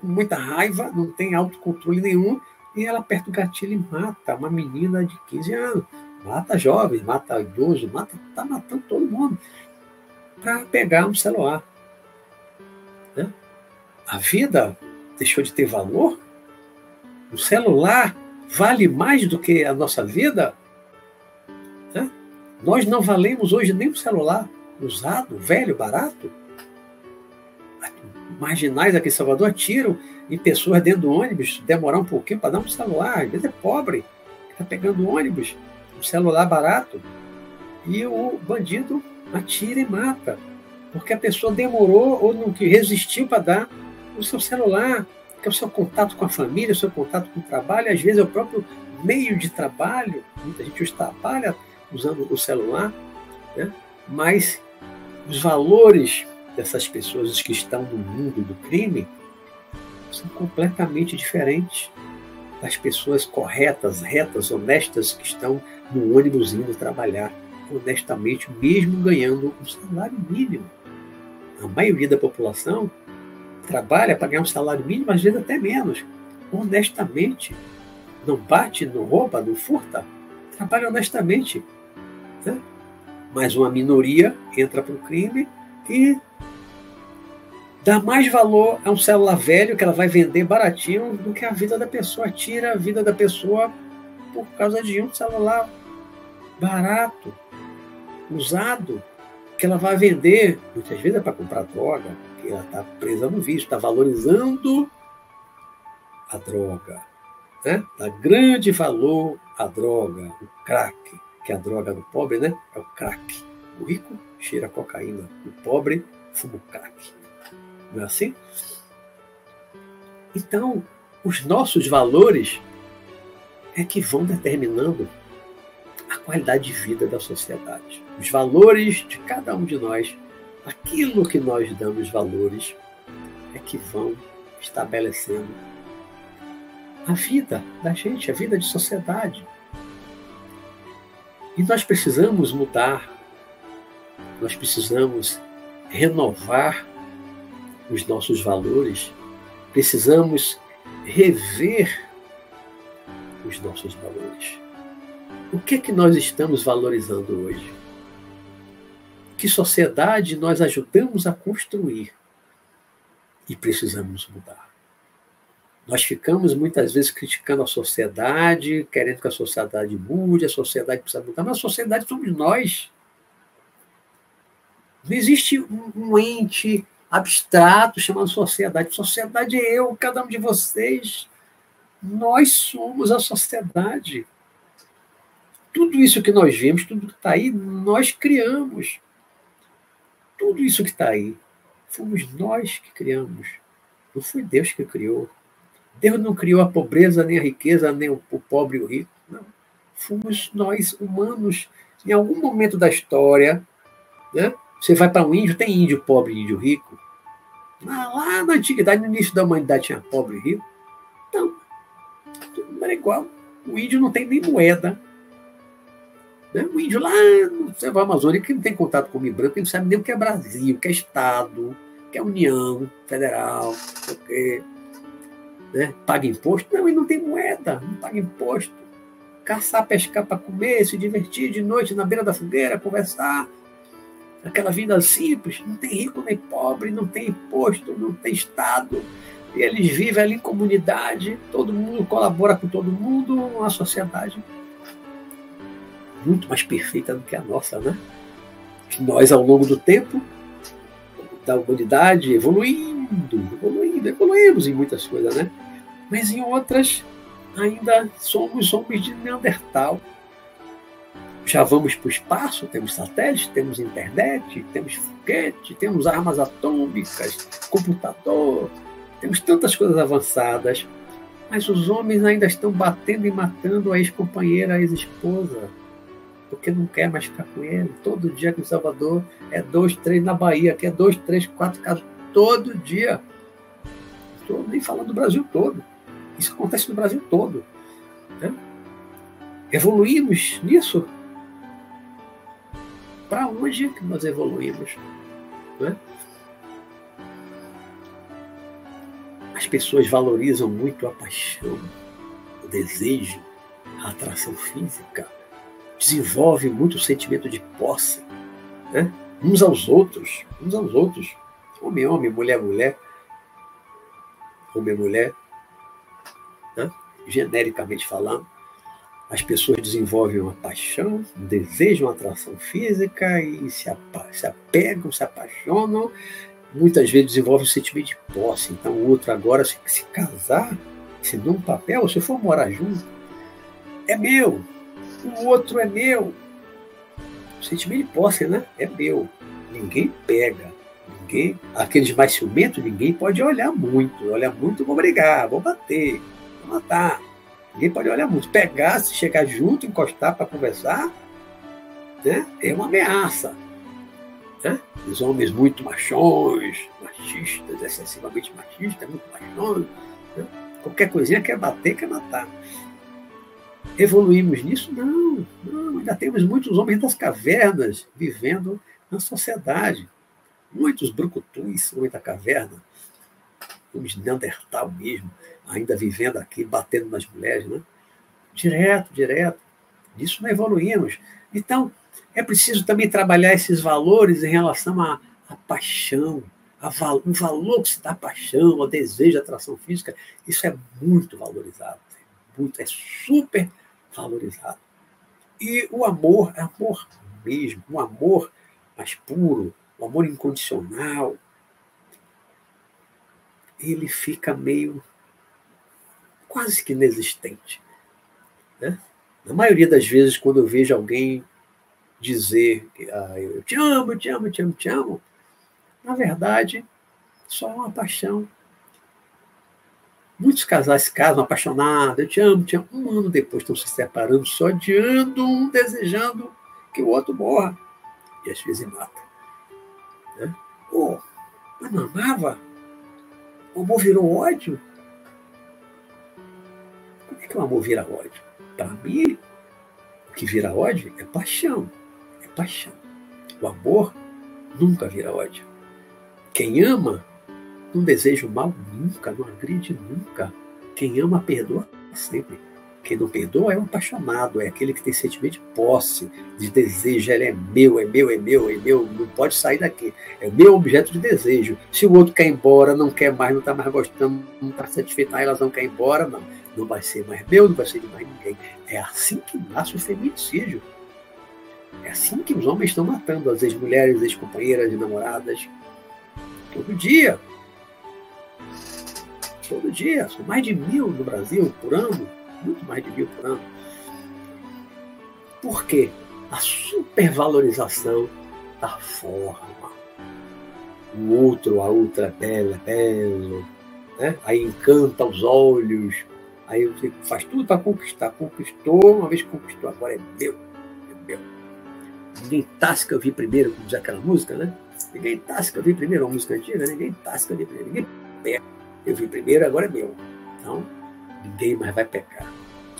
com muita raiva, não tem autocontrole nenhum, e ela aperta o gatilho e mata uma menina de 15 anos. Mata jovens, mata idoso, mata, está matando todo mundo para pegar um celular. Né? a vida deixou de ter valor? O celular vale mais do que a nossa vida? Né? Nós não valemos hoje nem um celular usado, velho, barato. Marginais aqui em Salvador atiram em pessoas dentro do ônibus, demorar um pouquinho para dar um celular. Às vezes é pobre, está pegando ônibus, um celular barato, e o bandido atira e mata, porque a pessoa demorou ou não resistiu para dar o seu celular, que é o seu contato com a família, o seu contato com o trabalho, às vezes é o próprio meio de trabalho, muita gente hoje trabalha usando o celular, né? mas os valores dessas pessoas que estão no mundo do crime são completamente diferentes das pessoas corretas, retas, honestas que estão no ônibus indo trabalhar honestamente, mesmo ganhando um salário mínimo. A maioria da população trabalha para ganhar um salário mínimo, às vezes até menos, honestamente. Não bate, não rouba, não furta, trabalha honestamente. Né? Mas uma minoria entra para o crime e dá mais valor a um celular velho que ela vai vender baratinho do que a vida da pessoa. Tira a vida da pessoa por causa de um celular barato, usado, que ela vai vender. Muitas vezes é para comprar droga, que ela está presa no vício, está valorizando a droga. Né? Dá grande valor à droga, o crack, que é a droga do pobre, né? É o crack. O rico cheira cocaína, o pobre fuma crack. Não é assim? Então, os nossos valores é que vão determinando a qualidade de vida da sociedade. Os valores de cada um de nós, aquilo que nós damos valores, é que vão estabelecendo a vida da gente, a vida de sociedade. E nós precisamos mudar, nós precisamos renovar os nossos valores, precisamos rever os nossos valores. O que é que nós estamos valorizando hoje? Que sociedade nós ajudamos a construir e precisamos mudar? Nós ficamos muitas vezes criticando a sociedade, querendo que a sociedade mude, a sociedade precisa mudar, mas a sociedade somos nós. Não existe um, um ente abstrato chamado sociedade. Sociedade é eu, cada um de vocês. Nós somos a sociedade. Tudo isso que nós vemos, tudo que está aí, nós criamos. Tudo isso que está aí, fomos nós que criamos. Não foi Deus que criou. Deus não criou a pobreza, nem a riqueza, nem o pobre e o rico. Não. Fomos nós, humanos. Em algum momento da história, né? você vai para um índio, tem índio pobre e índio rico. Lá na antiguidade, no início da humanidade, tinha pobre e rico. Não, tudo era igual. O índio não tem nem moeda. Né? O índio lá no Amazônia, que não tem contato com o branco, ele não sabe nem o que é Brasil, o que é Estado, o que é União Federal, o que né? paga imposto. Não, ele não tem moeda, não paga imposto. Caçar, pescar para comer, se divertir de noite na beira da fogueira, conversar, aquela vida simples, não tem rico nem pobre, não tem imposto, não tem Estado. E eles vivem ali em comunidade, todo mundo colabora com todo mundo, uma sociedade muito mais perfeita do que a nossa, né? Que nós, ao longo do tempo, da humanidade, evoluindo, evoluindo, evoluímos em muitas coisas, né? Mas em outras, ainda somos homens de Neandertal, já vamos para o espaço, temos satélites, temos internet, temos foguete, temos armas atômicas, computador, temos tantas coisas avançadas, mas os homens ainda estão batendo e matando a ex-companheira, a ex-esposa, porque não quer mais ficar com ele. Todo dia aqui em Salvador é dois, três na Bahia, que é dois, três, quatro casos, todo dia. Estou nem falando do Brasil todo. Isso acontece no Brasil todo. Né? Evoluímos nisso para onde que nós evoluímos? Né? As pessoas valorizam muito a paixão, o desejo, a atração física, desenvolvem muito o sentimento de posse, né? uns aos outros, uns aos outros, homem, homem, mulher, mulher, homem, mulher, né? genericamente falando as pessoas desenvolvem uma paixão, um desejo, uma atração física e se, se apegam, se apaixonam. Muitas vezes desenvolvem um sentimento de posse. Então, o outro agora, se, se casar, se num papel, se for morar junto, é meu. O outro é meu. O sentimento de posse, né? É meu. Ninguém pega. Ninguém. Aqueles mais ciumentos, ninguém pode olhar muito. Olhar muito, vou brigar, vou bater, vou matar. Ninguém pode olhar muito. Pegar, se chegar junto, encostar para conversar, né, é uma ameaça. Né? Os homens muito machões, machistas, excessivamente machistas, muito machões. Né? Qualquer coisinha quer bater, quer matar. Evoluímos nisso? Não, não. Ainda temos muitos homens das cavernas vivendo na sociedade. Muitos brucutus, homens da caverna, homens neandertal mesmo, ainda vivendo aqui, batendo nas mulheres, né? Direto, direto. Disso não evoluímos. Então, é preciso também trabalhar esses valores em relação à, à paixão, o valor que se dá à paixão, ao desejo, à atração física. Isso é muito valorizado. Muito, é super. E o amor é amor mesmo, o amor mais puro, o amor incondicional. Ele fica meio quase que inexistente. Né? Na maioria das vezes, quando eu vejo alguém dizer ah, eu te amo, te amo, te amo, te amo, na verdade, só uma paixão. Muitos casais casam apaixonados, eu te amo, te amo. Um ano depois estão se separando, só odiando um, desejando que o outro morra. E às vezes mata. Né? Oh, mas não amava? O amor virou ódio? Como é que o amor vira ódio? Para mim, o que vira ódio é paixão. É paixão. O amor nunca vira ódio. Quem ama não deseja o mal nunca, não agride nunca. Quem ama perdoa sempre. Quem não perdoa é um apaixonado, é aquele que tem sentimento de posse, de desejo. Ele é meu, é meu, é meu, é meu, não pode sair daqui. É meu objeto de desejo. Se o outro quer ir embora, não quer mais, não está mais gostando, não está satisfeito na relação, quer ir embora, não. Não vai ser mais meu, não vai ser de mais ninguém. É assim que nasce o feminicídio. É assim que os homens estão matando as ex-mulheres, ex-companheiras e namoradas. Todo dia. Todo dia. São mais de mil no Brasil por ano muito mais de mil por ano. Por quê? A supervalorização da forma. O outro, a outra é bela, é belo. Né? Aí encanta os olhos. Aí você faz tudo para conquistar. Conquistou, uma vez conquistou, agora é meu. É meu. Ninguém tasca eu vi primeiro, como diz aquela música, né? Ninguém tasca eu vi primeiro, uma música antiga, ninguém tasca eu vi primeiro. Ninguém pega. Eu vi primeiro, agora é meu. Então, ninguém mais vai pecar.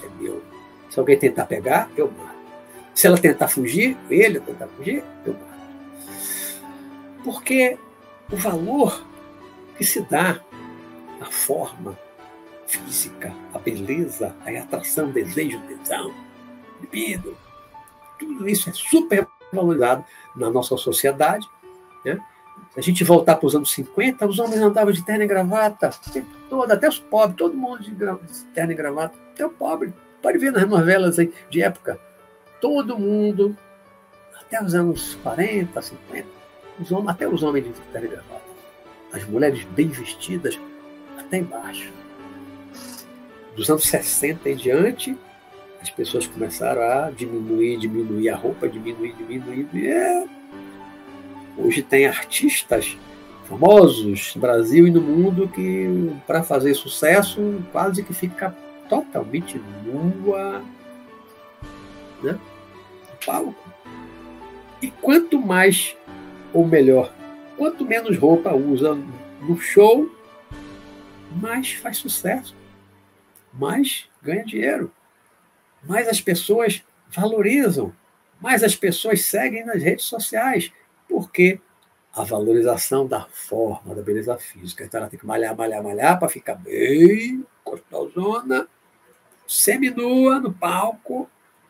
É meu. Se alguém tentar pegar, eu mato. Se ela tentar fugir, ele tentar fugir, eu mato. Porque o valor que se dá à forma física, à beleza, à atração, desejo, tesão, libido, tudo isso é super valorizado na nossa sociedade. Né? Se a gente voltar para os anos 50, os homens andavam de terno e gravata o tempo todo, até os pobres, todo mundo de terno e gravata, até o pobre. Pode ver nas novelas aí de época. Todo mundo, até os anos 40, 50, os homens, até os homens de terno e gravata. As mulheres bem vestidas, até embaixo. Dos anos 60 em diante, as pessoas começaram a diminuir, diminuir a roupa, diminuir, diminuir. E é Hoje tem artistas famosos no Brasil e no mundo que, para fazer sucesso, quase que fica totalmente nua né? no palco. E quanto mais, ou melhor, quanto menos roupa usa no show, mais faz sucesso, mais ganha dinheiro, mais as pessoas valorizam, mais as pessoas seguem nas redes sociais. Porque a valorização da forma, da beleza física. Então ela tem que malhar, malhar, malhar para ficar bem gostosona, seminua no palco.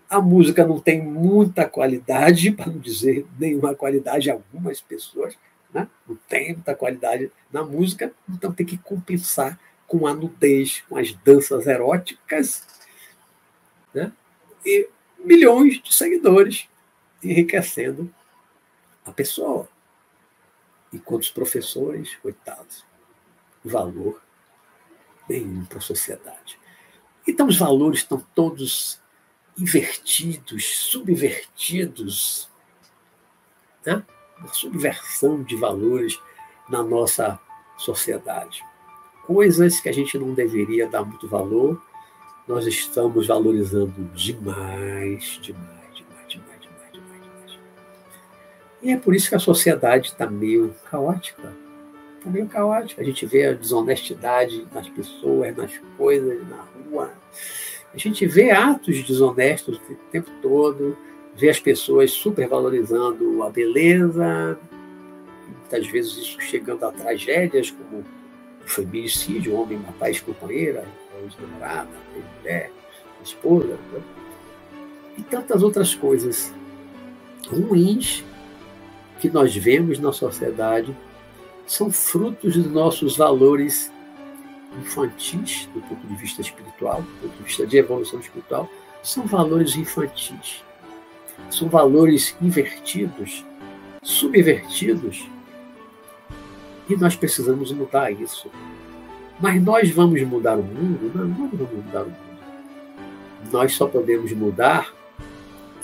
A música não tem muita qualidade, *laughs* para não dizer nenhuma qualidade, algumas pessoas né? não tem muita qualidade na música, então tem que compensar com a nudez, com as danças eróticas, né? e milhões de seguidores enriquecendo a pessoa. Enquanto os professores, coitados, valor nenhum para a sociedade. Então os valores estão todos invertidos, subvertidos. Né? Uma subversão de valores na nossa sociedade. Coisas que a gente não deveria dar muito valor, nós estamos valorizando demais, demais. E é por isso que a sociedade está meio caótica. Está meio caótica. A gente vê a desonestidade nas pessoas, nas coisas, na rua. A gente vê atos desonestos o tempo todo, vê as pessoas supervalorizando a beleza, muitas vezes isso chegando a tragédias como o feminicídio, homem matar ex-companheira, ex-namorada, a ex-mulher, a esposa. Né? e tantas outras coisas ruins que nós vemos na sociedade são frutos dos nossos valores infantis, do ponto de vista espiritual, do ponto de vista de evolução espiritual, são valores infantis. São valores invertidos, subvertidos. E nós precisamos mudar isso. Mas nós vamos mudar o mundo? Não, nós não vamos mudar o mundo. Nós só podemos mudar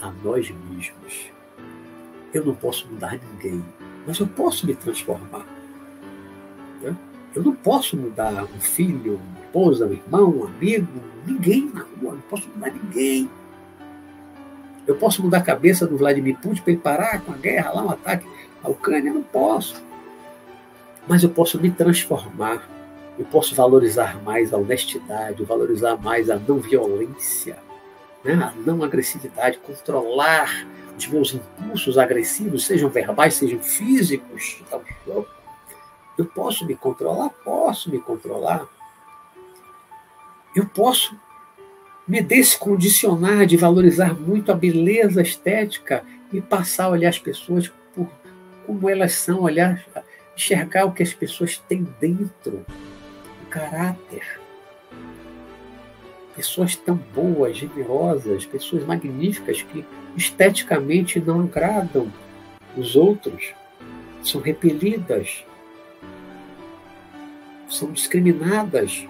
a nós mesmos. Eu não posso mudar ninguém, mas eu posso me transformar. Né? Eu não posso mudar um filho, uma esposa, um irmão, um amigo, ninguém na rua, não posso mudar ninguém. Eu posso mudar a cabeça do Vladimir Putin para ele parar com a guerra lá, um ataque à Ucrânia? Não posso. Mas eu posso me transformar. Eu posso valorizar mais a honestidade, valorizar mais a não violência, né? a não agressividade, controlar os meus impulsos agressivos, sejam verbais, sejam físicos. Então, eu posso me controlar? Posso me controlar. Eu posso me descondicionar de valorizar muito a beleza estética e passar a olhar as pessoas por como elas são, olhar, enxergar o que as pessoas têm dentro, o caráter. Pessoas tão boas, generosas, pessoas magníficas que esteticamente não agradam os outros, são repelidas são discriminadas,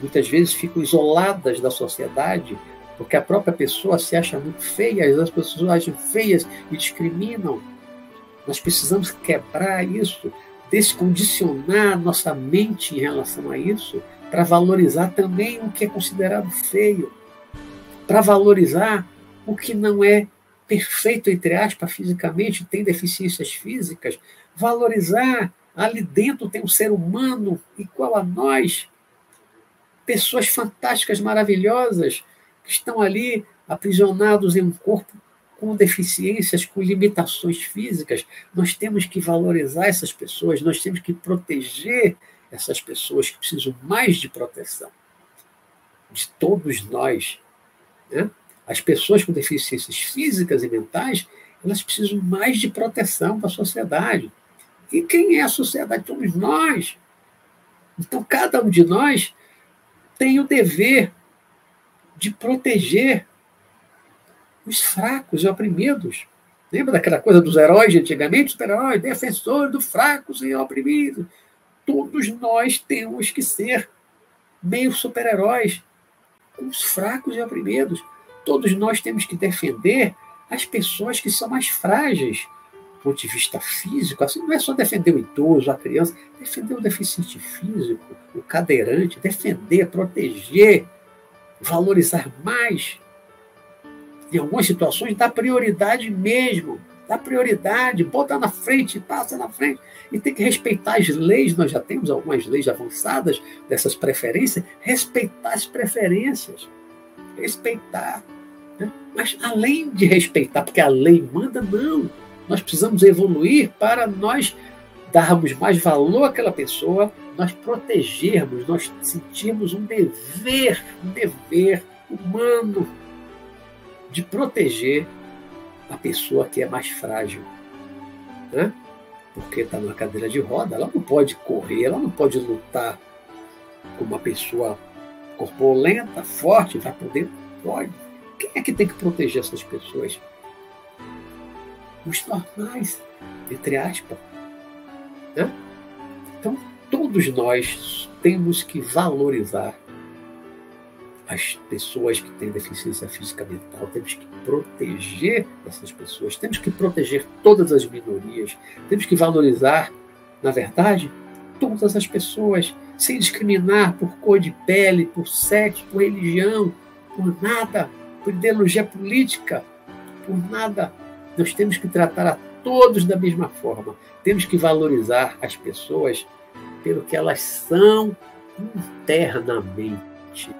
muitas vezes ficam isoladas da sociedade, porque a própria pessoa se acha muito feia, as pessoas acham feias e discriminam. Nós precisamos quebrar isso, descondicionar nossa mente em relação a isso, para valorizar também o que é considerado feio, para valorizar o que não é perfeito, entre aspas, fisicamente, tem deficiências físicas, valorizar Ali dentro tem um ser humano igual a nós, pessoas fantásticas, maravilhosas, que estão ali aprisionados em um corpo com deficiências, com limitações físicas. Nós temos que valorizar essas pessoas, nós temos que proteger essas pessoas que precisam mais de proteção. De todos nós. Né? As pessoas com deficiências físicas e mentais, elas precisam mais de proteção da sociedade. E quem é a sociedade? Somos nós. Então, cada um de nós tem o dever de proteger os fracos e oprimidos. Lembra daquela coisa dos heróis de antigamente? Super-heróis, defensor dos fracos e oprimidos. Todos nós temos que ser meio super-heróis os fracos e oprimidos. Todos nós temos que defender as pessoas que são mais frágeis, ponto de vista físico, assim, não é só defender o idoso, a criança, defender o deficiente físico, o cadeirante, defender, proteger, valorizar mais. Em algumas situações, dá prioridade mesmo, dá prioridade, bota na frente, passa na frente. E tem que respeitar as leis, nós já temos algumas leis avançadas dessas preferências, respeitar as preferências. Respeitar. Né? Mas além de respeitar, porque a lei manda, não nós precisamos evoluir para nós darmos mais valor àquela pessoa, nós protegermos, nós sentirmos um dever, um dever humano de proteger a pessoa que é mais frágil. Né? Porque está numa cadeira de roda, ela não pode correr, ela não pode lutar com uma pessoa corpulenta, forte, vai poder. Pode. Quem é que tem que proteger essas pessoas? os normais, entre aspas. Né? Então, todos nós temos que valorizar as pessoas que têm deficiência física mental, temos que proteger essas pessoas, temos que proteger todas as minorias, temos que valorizar, na verdade, todas as pessoas, sem discriminar por cor de pele, por sexo, por religião, por nada, por ideologia política, por nada. Nós temos que tratar a todos da mesma forma. Temos que valorizar as pessoas pelo que elas são internamente.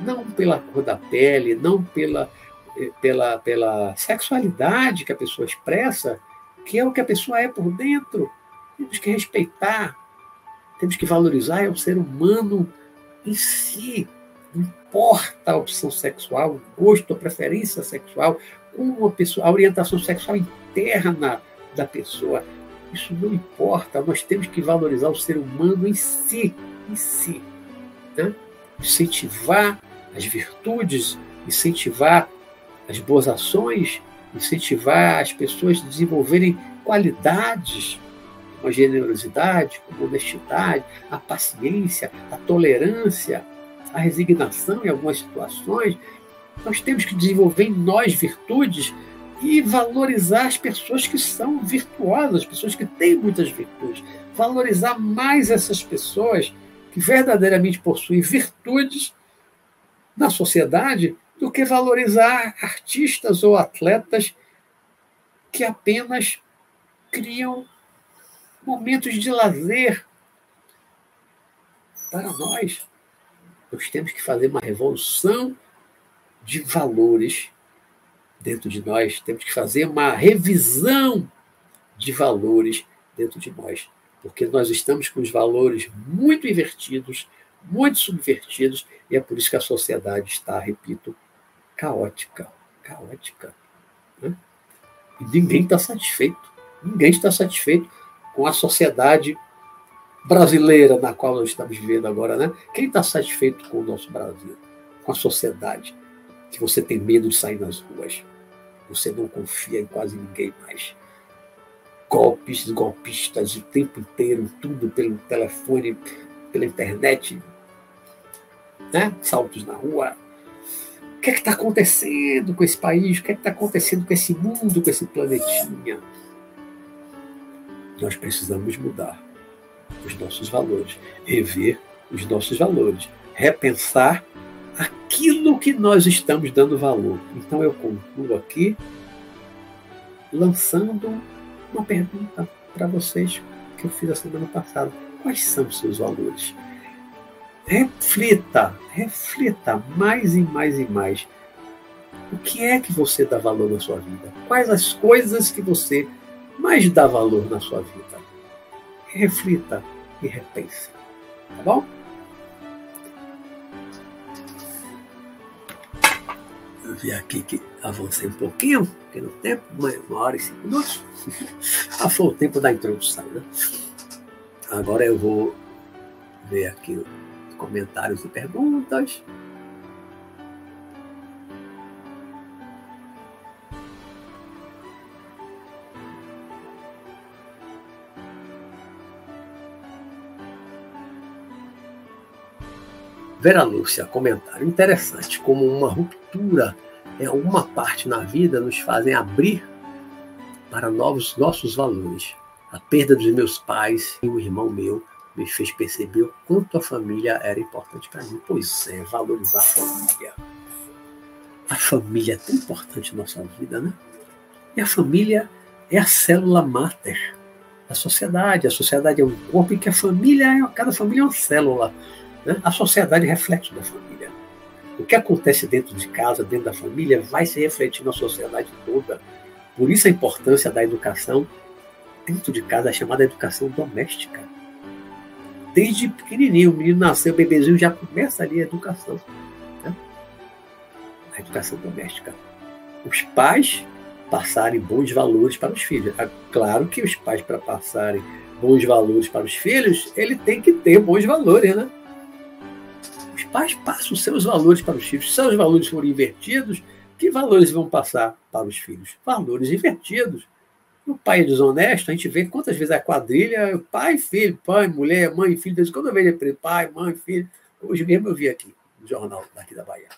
Não pela cor da pele, não pela, eh, pela, pela sexualidade que a pessoa expressa, que é o que a pessoa é por dentro. Temos que respeitar, temos que valorizar é o ser humano em si, Não importa a opção sexual, o gosto, a preferência sexual, a, pessoa, a orientação sexual interna da pessoa. Isso não importa. Nós temos que valorizar o ser humano em si, em si. Né? Incentivar as virtudes, incentivar as boas ações, incentivar as pessoas a desenvolverem qualidades, como a generosidade, como a honestidade, a paciência, a tolerância, a resignação em algumas situações. Nós temos que desenvolver em nós virtudes e valorizar as pessoas que são virtuosas, as pessoas que têm muitas virtudes. Valorizar mais essas pessoas que verdadeiramente possuem virtudes na sociedade do que valorizar artistas ou atletas que apenas criam momentos de lazer para nós. Nós temos que fazer uma revolução de valores dentro de nós, temos que fazer uma revisão de valores dentro de nós, porque nós estamos com os valores muito invertidos, muito subvertidos, e é por isso que a sociedade está, repito, caótica. Caótica. Né? E ninguém está satisfeito. Ninguém está satisfeito com a sociedade brasileira na qual nós estamos vivendo agora. Né? Quem está satisfeito com o nosso Brasil? Com a sociedade? Que você tem medo de sair nas ruas. Você não confia em quase ninguém mais. Golpes, golpistas o tempo inteiro, tudo pelo telefone, pela internet, né? saltos na rua. O que é está acontecendo com esse país? O que é está acontecendo com esse mundo, com esse planetinha? Nós precisamos mudar os nossos valores, rever os nossos valores, repensar aquilo que nós estamos dando valor. Então eu concluo aqui lançando uma pergunta para vocês que eu fiz a semana passada. Quais são os seus valores? Reflita, reflita mais e mais e mais. O que é que você dá valor na sua vida? Quais as coisas que você mais dá valor na sua vida? Reflita e repense. Tá bom? Vi aqui que avancei um pouquinho, porque no tempo, uma hora e cinco minutos. *laughs* ah, foi o tempo da introdução, né? Agora eu vou ver aqui comentários e perguntas. Vera Lúcia, comentário interessante, como uma ruptura em alguma parte na vida nos fazem abrir para novos nossos valores. A perda dos meus pais e um irmão meu me fez perceber o quanto a família era importante para mim. Pois é, valorizar a família. A família é tão importante na nossa vida, né? E a família é a célula máter da sociedade. A sociedade é um corpo em que a família, é, cada família é uma célula. Né? A sociedade é reflexo da família. O que acontece dentro de casa, dentro da família, vai se refletir na sociedade toda. Por isso a importância da educação dentro de casa, a chamada educação doméstica desde pequenininho. O menino nasceu, o bebezinho já começa ali a educação. Né? A educação doméstica. Os pais passarem bons valores para os filhos. É claro que os pais, para passarem bons valores para os filhos, ele tem que ter bons valores, né? Os pais passam os seus valores para os filhos. Se seus valores forem invertidos, que valores vão passar para os filhos? Valores invertidos. O pai é desonesto, a gente vê quantas vezes a quadrilha, pai, filho, pai, mulher, mãe, filho, desde quando eu vejo pai, mãe, filho. Hoje mesmo eu vi aqui no jornal daqui da Bahia.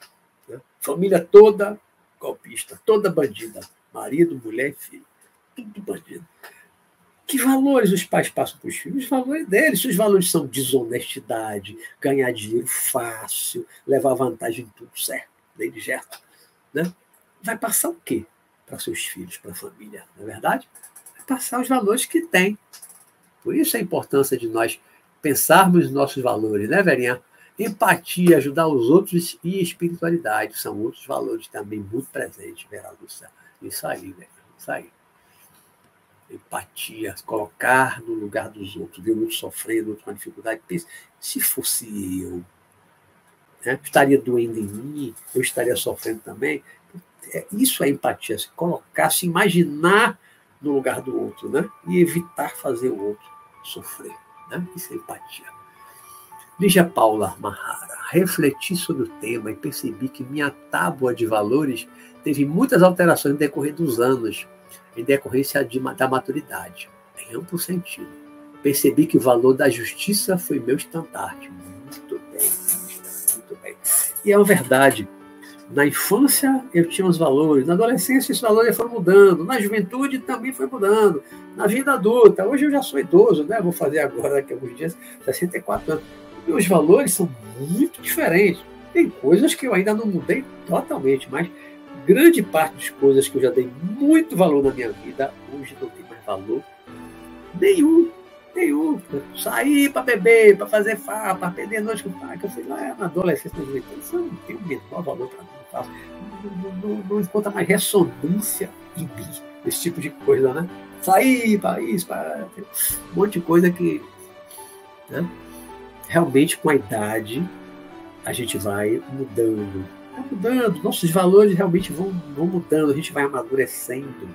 Né? Família toda golpista, toda bandida. Marido, mulher e filho. Tudo bandido. Que valores os pais passam para os filhos? Os valores deles. Se os valores são desonestidade, ganhar dinheiro fácil, levar vantagem em tudo certo, bem certo, né? vai passar o quê? para seus filhos, para a família, não é verdade? É passar os valores que tem. Por isso a importância de nós pensarmos nos nossos valores, né, Verinha? Empatia, ajudar os outros e espiritualidade são outros valores também muito presentes, Vera Lúcia. Isso aí, velho. Isso aí. Empatia, colocar no lugar dos outros, ver um outro sofrendo, outro com dificuldade. Pense, se fosse eu, né? estaria doendo em mim, eu estaria sofrendo também. É, isso é empatia, se colocar, se imaginar no lugar do outro, né? E evitar fazer o outro sofrer, né? Isso é empatia. Lígia Paula Mahara, refleti sobre o tema e percebi que minha tábua de valores teve muitas alterações no decorrer dos anos, em decorrência de, da maturidade, em amplo sentido. Percebi que o valor da justiça foi meu estandarte. Muito bem, muito bem. E é uma verdade. Na infância eu tinha os valores, na adolescência esses valores foram mudando, na juventude também foi mudando, na vida adulta. Hoje eu já sou idoso, né? Vou fazer agora, daqui a alguns dias, 64 anos e os valores são muito diferentes. Tem coisas que eu ainda não mudei totalmente, mas grande parte das coisas que eu já dei muito valor na minha vida, hoje não tem mais valor nenhum. Nenhum. Sair para beber, para fazer farra, para perder noite com eu fui lá na adolescência, na juventude, isso não tem o menor valor para mim. Não, não, não, não encontra mais ressonância em mim, esse tipo de coisa, né? Sair para isso, para. Um monte de coisa que. Né? realmente com a idade a gente vai mudando. Vai mudando, nossos valores realmente vão, vão mudando, a gente vai amadurecendo.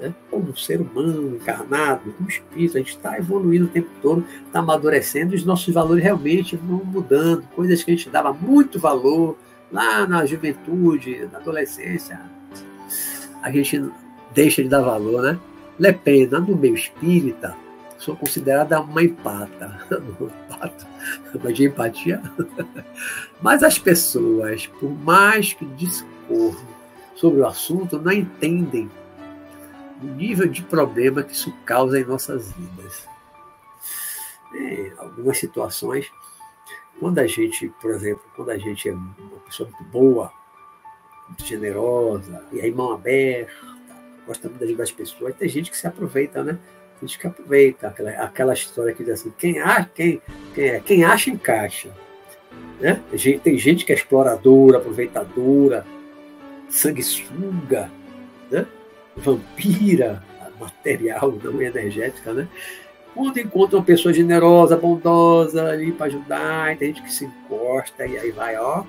Né? Como um ser humano encarnado, como espírito, a gente está evoluindo o tempo todo, está amadurecendo, e os nossos valores realmente vão mudando. Coisas que a gente dava muito valor lá na juventude, na adolescência, a gente deixa de dar valor, né? Lepena, no meio espírita, sou considerada uma empata. *laughs* empato, *laughs* mas de empatia. *laughs* Mas as pessoas, por mais que discorram sobre o assunto, não entendem o nível de problema que isso causa em nossas vidas. Em algumas situações, quando a gente, por exemplo, quando a gente é uma pessoa muito boa, muito generosa, e aí mão aberta, gosta muito de ajudar as pessoas, tem gente que se aproveita, né? A gente que aproveita aquela, aquela história que diz assim, quem acha, quem, quem, é, quem acha encaixa. Né? Tem gente que é exploradora, aproveitadora, sanguessuga, né? vampira, material, não energética, né? Quando encontra uma pessoa generosa, bondosa ali para ajudar, tem gente que se encosta e aí vai, ó,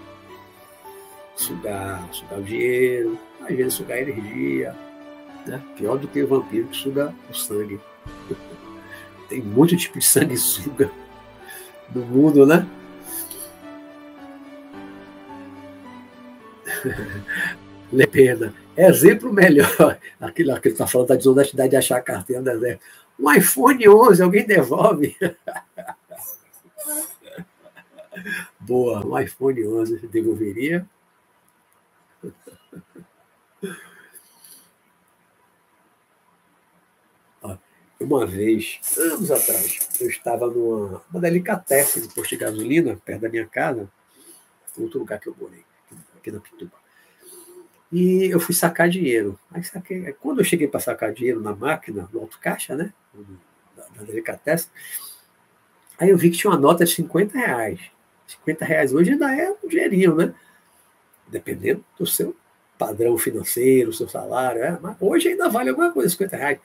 sugar, sugar o dinheiro, às vezes sugar a energia, né? Pior do que o vampiro que suga o sangue. *laughs* Tem muito tipo de sanguessuga no mundo, né? *laughs* Lepena. Exemplo melhor. *laughs* Aquilo que está falando da desonestidade de achar a carteira no deserto. Um iPhone 11, alguém devolve? Boa, um iPhone 11 devolveria. Uma vez, anos atrás, eu estava numa uma delicatessen no posto de gasolina, perto da minha casa, outro lugar que eu morei, aqui na Pituba. E eu fui sacar dinheiro. Aí saquei. Quando eu cheguei para sacar dinheiro na máquina, no autocaixa, né? Da, da aí eu vi que tinha uma nota de 50 reais. 50 reais hoje ainda é um dinheirinho, né? Dependendo do seu padrão financeiro, seu salário. É? Mas hoje ainda vale alguma coisa, 50 reais.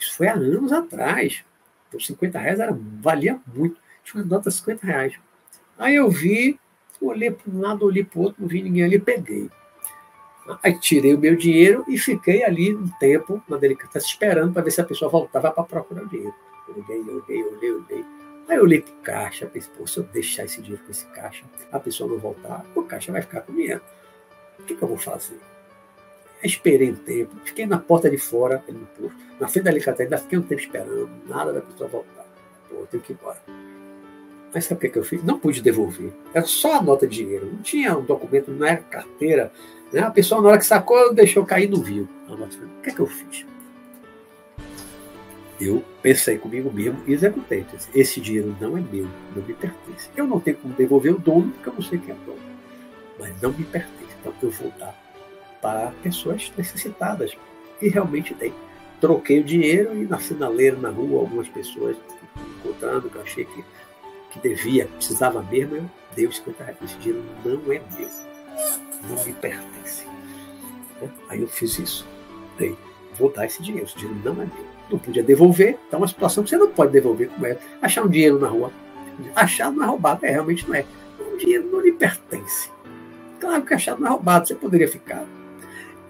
Isso foi há anos atrás. Por 50 reais era, valia muito. Tinha uma nota de 50 reais. Aí eu vi, olhei para um lado, olhei para o outro, não vi ninguém ali, peguei. Aí tirei o meu dinheiro e fiquei ali um tempo na delicatessa esperando para ver se a pessoa voltava para procurar o dinheiro. Olhei, olhei, olhei, olhei. Aí eu olhei para o caixa, pensei, pô, se eu deixar esse dinheiro com esse caixa, a pessoa não voltar, o caixa vai ficar com dinheiro. O que, que eu vou fazer? Esperei um tempo, fiquei na porta de fora, no posto, na frente da Alicate, ainda fiquei um tempo esperando, nada da pessoa voltar. Pô, tenho que ir embora. Mas sabe o que, que eu fiz? Não pude devolver. Era só a nota de dinheiro. Não tinha um documento, não era carteira. Né? A pessoa, na hora que sacou, deixou cair no viu. O que, que eu fiz? Eu pensei comigo mesmo e executei. Esse dinheiro não é meu, não me pertence. Eu não tenho como devolver o dono, porque eu não sei quem é o dono. Mas não me pertence. Então eu vou dar para pessoas necessitadas. E realmente tem. Troquei o dinheiro e na sinaleira, na rua, algumas pessoas encontrando que eu achei que, que devia, precisava mesmo, eu dei os 50 reais. Esse dinheiro não é meu, não me pertence. Aí eu fiz isso. Dei, vou dar esse dinheiro, esse dinheiro não é meu. Não podia devolver, então uma situação que você não pode devolver como é. Achar um dinheiro na rua. Achar não é roubado, é, realmente não é. dinheiro não lhe pertence. Claro que achado não é roubado, você poderia ficar.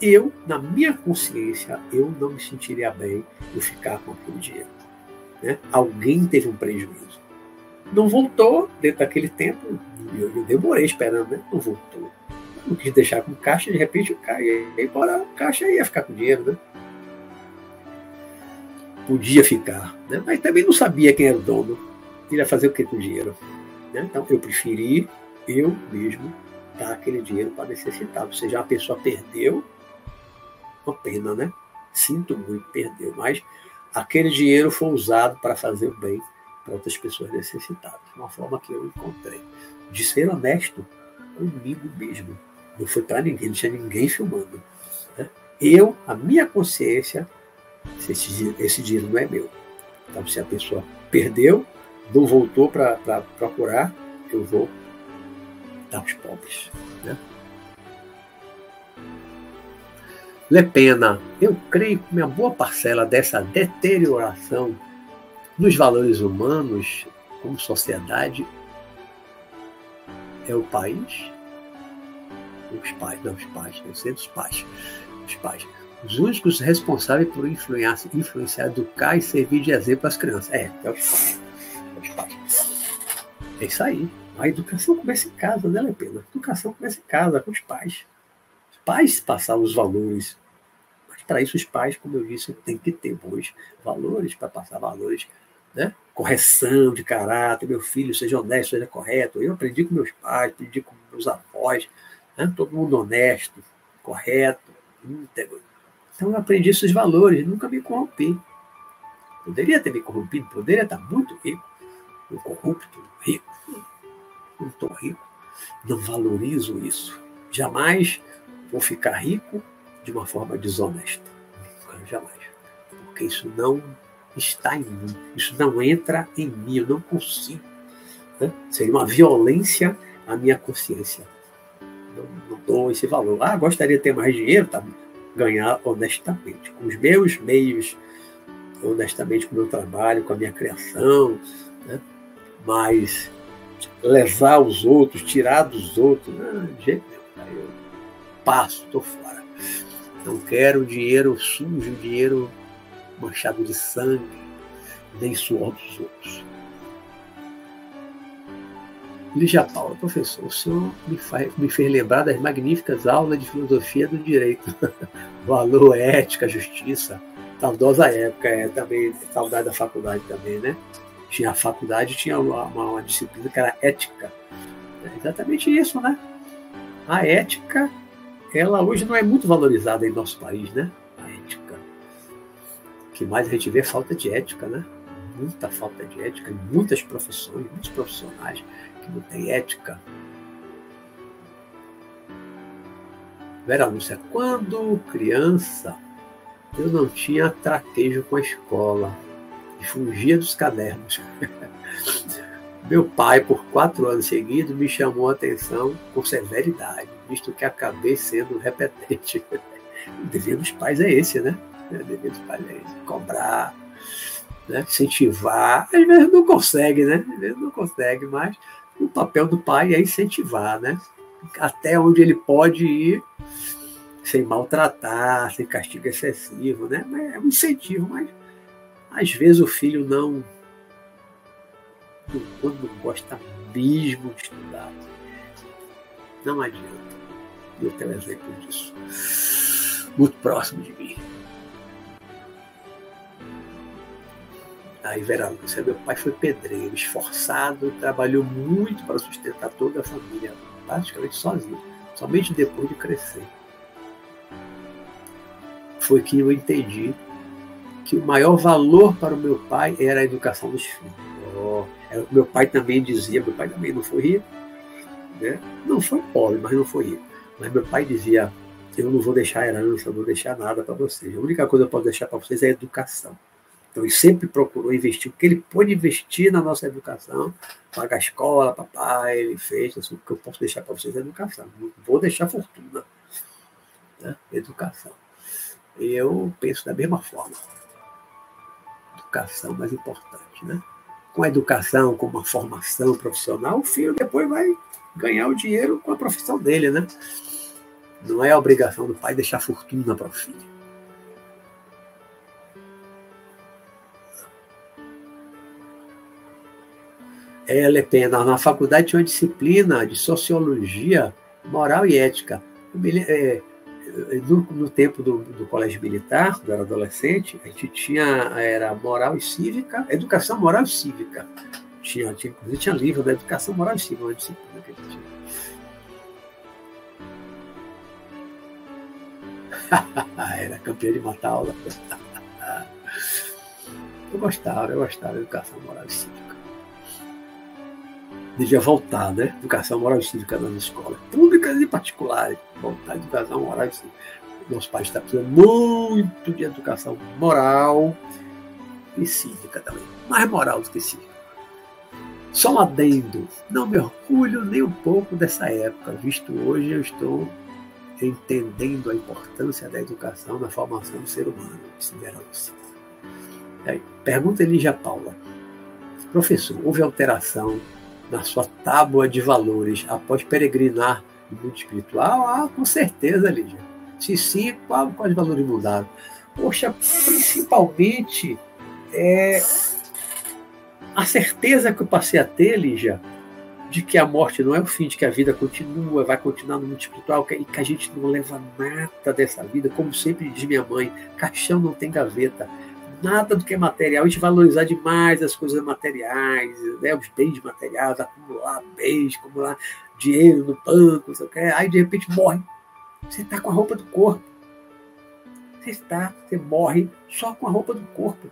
Eu, na minha consciência, eu não me sentiria bem em ficar com aquele dinheiro. Né? Alguém teve um prejuízo. Não voltou dentro daquele tempo, eu, eu demorei esperando, né? não voltou. não quis deixar com caixa, de repente ia embora, o caixa ia ficar com dinheiro, né? Podia ficar, né? mas também não sabia quem era o dono. Ele ia fazer o que com o dinheiro? Né? Então eu preferi eu mesmo dar aquele dinheiro para necessitado. Ou seja, a pessoa perdeu, uma pena, né? Sinto muito, perdeu, mas aquele dinheiro foi usado para fazer o bem para outras pessoas necessitadas. Uma forma que eu encontrei de ser honesto comigo mesmo. Não foi para ninguém, não tinha ninguém filmando. Né? Eu, a minha consciência, se esse, esse dinheiro não é meu. Então, se a pessoa perdeu, não voltou para procurar, eu vou dar aos pobres. Né? Le Pena, eu creio que uma boa parcela dessa deterioração nos valores humanos como sociedade é o país, os pais, não os pais, eu sei dos pais, os pais. Os únicos responsáveis por influenciar, influenciar, educar e servir de exemplo às crianças. É, é os pais. É os pais. É isso aí. A educação começa em casa, né, Lepena? A educação começa em casa, com os pais. Pais passaram os valores. Mas para isso, os pais, como eu disse, têm que ter bons valores para passar valores, né? Correção de caráter, meu filho, seja honesto, seja correto. Eu aprendi com meus pais, aprendi com meus avós, né? todo mundo honesto, correto, íntegro. Então eu aprendi esses valores, nunca me corrompi. Poderia ter me corrompido, poderia estar muito rico, um corrupto, rico não estou rico, não valorizo isso. Jamais vou ficar rico de uma forma desonesta. Jamais. Porque isso não está em mim, isso não entra em mim, eu não consigo. Né? Seria uma violência à minha consciência. Não, não dou esse valor. Ah, gostaria de ter mais dinheiro, tá? ganhar honestamente, com os meus meios, honestamente com o meu trabalho, com a minha criação, né? mas levar os outros, tirar dos outros. Não, de jeito nenhum. Passo, estou fora. Não quero dinheiro sujo, dinheiro manchado de sangue, nem suor dos outros. Lígia Paula, professor, o senhor me, faz, me fez lembrar das magníficas aulas de filosofia do direito. *laughs* Valor, ética, justiça. Saudosa época, é também, saudade da faculdade também, né? tinha a faculdade, tinha uma, uma disciplina que era ética. É exatamente isso, né? A ética, ela hoje não é muito valorizada em nosso país, né? A ética. O que mais a gente vê é falta de ética, né? Muita falta de ética em muitas profissões, muitos profissionais que não têm ética. Vera Lúcia, quando criança, eu não tinha traquejo com a escola e fugia dos cadernos. *laughs* Meu pai, por quatro anos seguidos, me chamou a atenção com severidade, visto que acabei sendo repetente. *laughs* O dever dos pais é esse, né? O dever dos pais é esse, cobrar, né? incentivar. Às vezes não consegue, né? Às vezes não consegue, mas o papel do pai é incentivar, né? Até onde ele pode ir sem maltratar, sem castigo excessivo, né? É um incentivo, mas às vezes o filho não, quando não gosta mesmo de estudar, não adianta. Eu tenho exemplo disso. Muito próximo de mim. Aí Vera Lúcia, meu pai foi pedreiro, esforçado, trabalhou muito para sustentar toda a família, praticamente sozinho, somente depois de crescer. Foi que eu entendi que o maior valor para o meu pai era a educação dos filhos. Oh, meu pai também dizia, meu pai também não foi rico, né? não foi pobre, mas não foi rico. Mas meu pai dizia, eu não vou deixar herança, não vou deixar nada para vocês. A única coisa que eu posso deixar para vocês é a educação. Então ele sempre procurou investir o que ele pôde investir na nossa educação, pagar a escola, papai, ele fez, assim, o que eu posso deixar para vocês é educação. Não vou deixar fortuna. Né? Educação. Eu penso da mesma forma educação mais importante, né? Com a educação, com uma formação profissional, o filho depois vai ganhar o dinheiro com a profissão dele, né? Não é a obrigação do pai deixar fortuna para o filho. É, Le Pen, na faculdade tinha uma disciplina de sociologia, moral e ética. É, no, no, tempo do, do, colégio militar, quando eu era adolescente, a gente tinha era moral e cívica, educação moral e cívica. Tinha, tinha, inclusive tinha livro da educação moral e cívica, uma disciplina que a gente tinha. *laughs* Era campeão de matar aula. *laughs* eu gostava, eu gostava de educação moral e cívica. Devia voltar, né? Educação moral e cívica nas escolas públicas e particulares. Voltar a educação moral e cívica. Meus pais estão precisando muito de educação moral e cívica também. Mais moral do que cívica. Só um adendo. Não me orgulho nem um pouco dessa época, visto hoje eu estou entendendo a importância da educação na formação do ser humano, considerando-se. Pergunta Elígia Paula. Professor, houve alteração na sua tábua de valores após peregrinar no mundo espiritual? Ah, com certeza, Lígia. Se sim, qual, quais valores mudaram? Poxa, principalmente é, a certeza que eu passei a ter, Lígia, de que a morte não é o fim, de que a vida continua, vai continuar no mundo espiritual, e que a gente não leva nada dessa vida, como sempre diz minha mãe, caixão não tem gaveta, nada do que é material, a gente valorizar demais as coisas materiais, né, os bens materiais, acumular bens, acumular dinheiro no banco, sei o que, aí de repente morre. Você está com a roupa do corpo. Você está, você morre só com a roupa do corpo.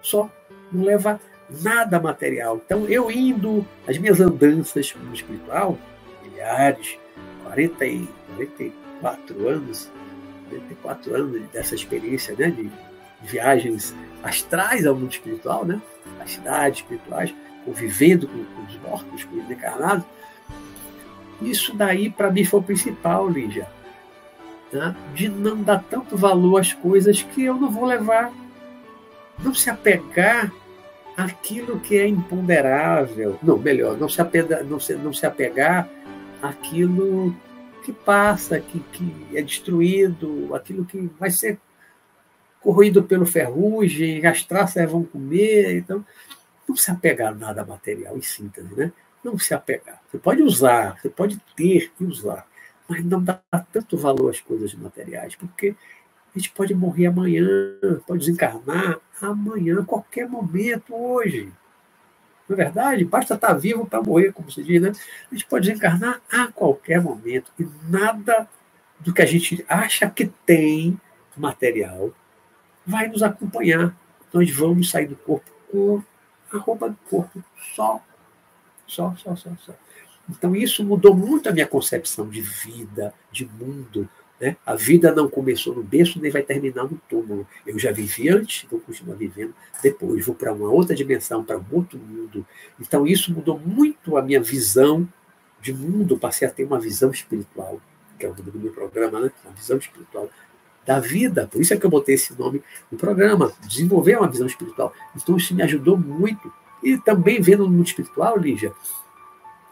Só. Não leva nada material. Então, eu indo, as minhas andanças no espiritual, milhares, 40 e 44 anos, 44 anos dessa experiência né, de viagens astrais ao mundo espiritual, né, as cidades espirituais, convivendo com, com os mortos, com os encarnados, isso daí para mim foi o principal, Lígia. Né, de não dar tanto valor às coisas que eu não vou levar. Não se apegar aquilo que é imponderável. Não, melhor, não se, apega, não se, não se apegar àquilo que passa, que, que é destruído, aquilo que vai ser corroído pelo ferrugem, as traças vão comer. Então, não se apegar a nada material, em síntese, né? Não se apegar. Você pode usar, você pode ter e usar, mas não dá tanto valor às coisas materiais, porque a gente pode morrer amanhã, pode desencarnar amanhã, qualquer momento, hoje. Não é verdade? Basta estar vivo para morrer, como se diz, né? A gente pode desencarnar a qualquer momento. E nada do que a gente acha que tem material vai nos acompanhar. Nós vamos sair do corpo com a roupa do corpo só. Só, só, só, só. Então, isso mudou muito a minha concepção de vida, de mundo, né? A vida não começou no berço nem vai terminar no túmulo. Eu já vivi antes, vou continuar vivendo depois, vou para uma outra dimensão, para um outro mundo. Então isso mudou muito a minha visão de mundo, passei a ter uma visão espiritual, que é o nome do meu programa, né? Uma visão espiritual da vida. Por isso é que eu botei esse nome no programa, desenvolver uma visão espiritual. Então isso me ajudou muito. E também vendo no mundo espiritual, Lígia,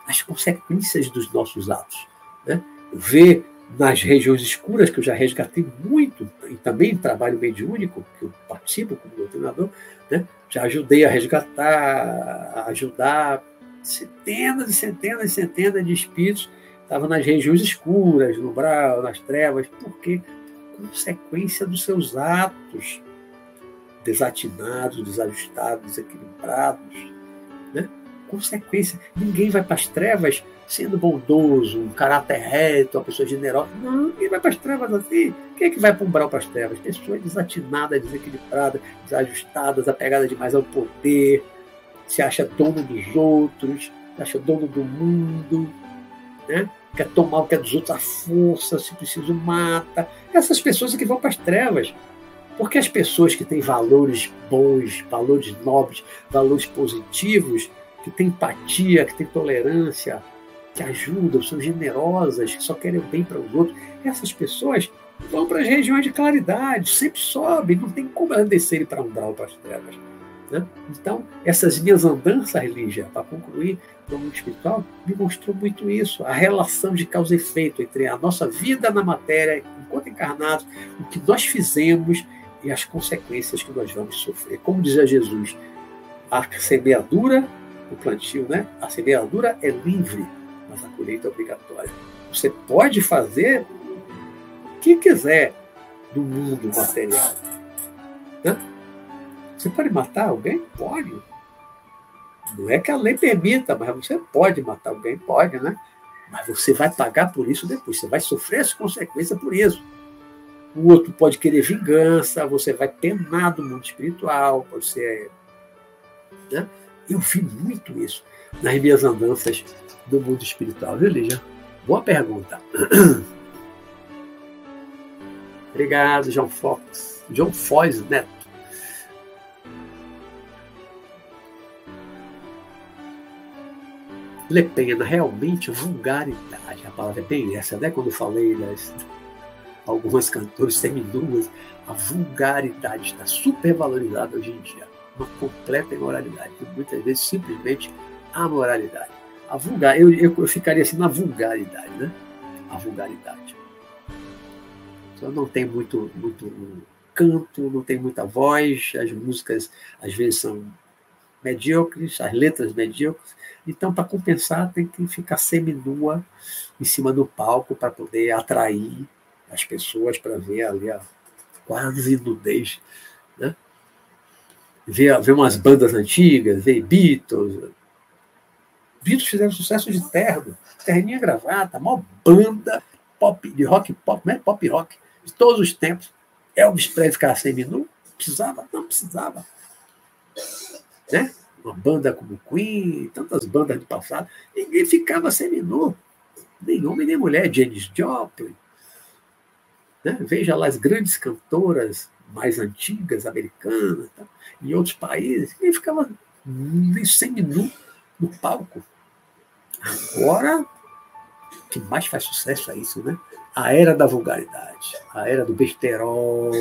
as consequências dos nossos atos. Né? Ver nas regiões escuras, que eu já resgatei muito, e também trabalho mediúnico, que eu participo como doutrinador, né? já ajudei a resgatar, a ajudar centenas e centenas e centenas de espíritos estavam nas regiões escuras, no umbral, nas trevas, porque consequência dos seus atos desatinados, desajustados, desequilibrados, né? Consequência. Ninguém vai para as trevas sendo bondoso, um caráter reto, uma pessoa generosa. Não, ninguém vai para as trevas assim. Quem é que vai para umbral para as trevas? Pessoas desatinadas, desequilibradas, desajustadas, apegadas demais ao poder, se acha dono dos outros, se acha dono do mundo, né? quer tomar o que é dos outros à força, se preciso mata. Essas pessoas é que vão para as trevas. Porque as pessoas que têm valores bons, valores nobres, valores positivos, que têm empatia, que têm tolerância, que ajudam, são generosas, que só querem o bem para os outros. Essas pessoas vão para as regiões de claridade, sempre sobem, não tem como elas descerem para umbral, para as trevas. Né? Então, essas minhas andanças, Lígia, para concluir, no mundo espiritual, me mostrou muito isso, a relação de causa e efeito entre a nossa vida na matéria, enquanto encarnados, o que nós fizemos e as consequências que nós vamos sofrer. Como dizia Jesus, a semeadura, o plantio, né? A semeadura é livre, mas a colheita é obrigatória. Você pode fazer o que quiser do mundo material. Né? Você pode matar alguém? Pode. Não é que a lei permita, mas você pode matar alguém, pode, né? Mas você vai pagar por isso depois, você vai sofrer as consequências por isso. O outro pode querer vingança, você vai penar do mundo espiritual, pode ser. Né? Eu vi muito isso nas minhas andanças do mundo espiritual, viu, Lígia? Boa pergunta. *clears throat* Obrigado, João Fox. João Foz Neto. Lepena, realmente vulgaridade. A palavra é bem essa, né? Quando eu falei das algumas cantoras seminuas, a vulgaridade está supervalorizada hoje em dia. Uma completa imoralidade. E muitas vezes simplesmente a moralidade. A vulgar, eu, eu, eu ficaria assim na vulgaridade, né? A vulgaridade. Então não tem muito, muito canto, não tem muita voz, as músicas às vezes são medíocres, as letras medíocres. Então, para compensar, tem que ficar seminua em cima do palco para poder atrair as pessoas para ver ali a quase nudez. Né? Ver, ver umas bandas antigas, ver Beatles. Beatles fizeram sucesso de terno, terninha gravata, maior banda pop, de rock pop, né? pop rock, de todos os tempos. Elvis Presley ficar seminu? Precisava? Não precisava. Né? Uma banda como Queen, tantas bandas do passado, ninguém ficava seminu. Nem homem nem mulher. Janis Joplin, né? Veja lá as grandes cantoras mais antigas, americanas, tá? em outros países, e ficava semi-nu no palco. Agora, o que mais faz sucesso é isso, né? A era da vulgaridade, a era do besterol,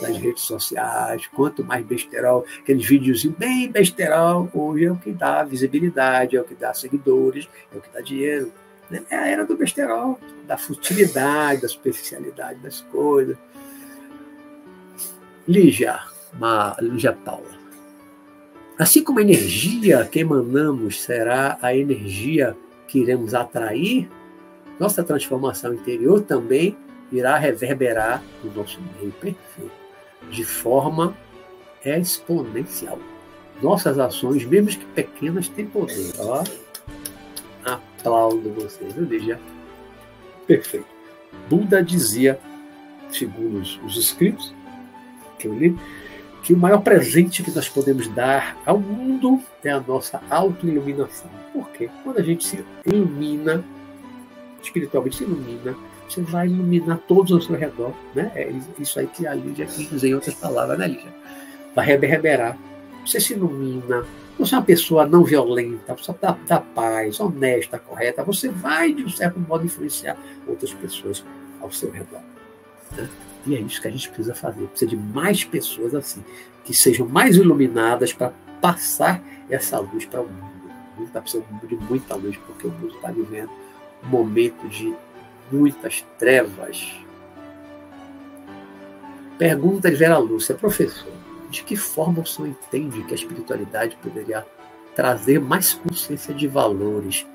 das redes sociais. Quanto mais besterol, aqueles vídeos bem besterol, hoje é o que dá visibilidade, é o que dá seguidores, é o que dá dinheiro. Né? É a era do besterol, da futilidade, da superficialidade das coisas. Lígia, uma, Lígia Paula. Assim como a energia que emanamos será a energia que iremos atrair, nossa transformação interior também irá reverberar no nosso meio perfeito, de forma exponencial. Nossas ações, mesmo que pequenas, têm poder. Ó, aplaudo você, viu, Lígia? Perfeito. Buda dizia, segundo os, os escritos que eu li, que o maior presente que nós podemos dar ao mundo é a nossa autoiluminação. Por quê? Quando a gente se ilumina, espiritualmente se ilumina, você vai iluminar todos ao seu redor. Né? É isso aí que a Lídia dizer em outras palavras, né, Lídia? Vai reverberar. Você se ilumina, você é uma pessoa não violenta, uma pessoa da, da paz, honesta, correta, você vai, de um certo modo, influenciar outras pessoas ao seu redor. Né? E é isso que a gente precisa fazer. Precisa de mais pessoas assim, que sejam mais iluminadas para passar essa luz para o mundo. O mundo está precisando de muita luz, porque o mundo está vivendo um momento de muitas trevas. Pergunta de Vera Lúcia, professor de que forma o senhor entende que a espiritualidade poderia trazer mais consciência de valores?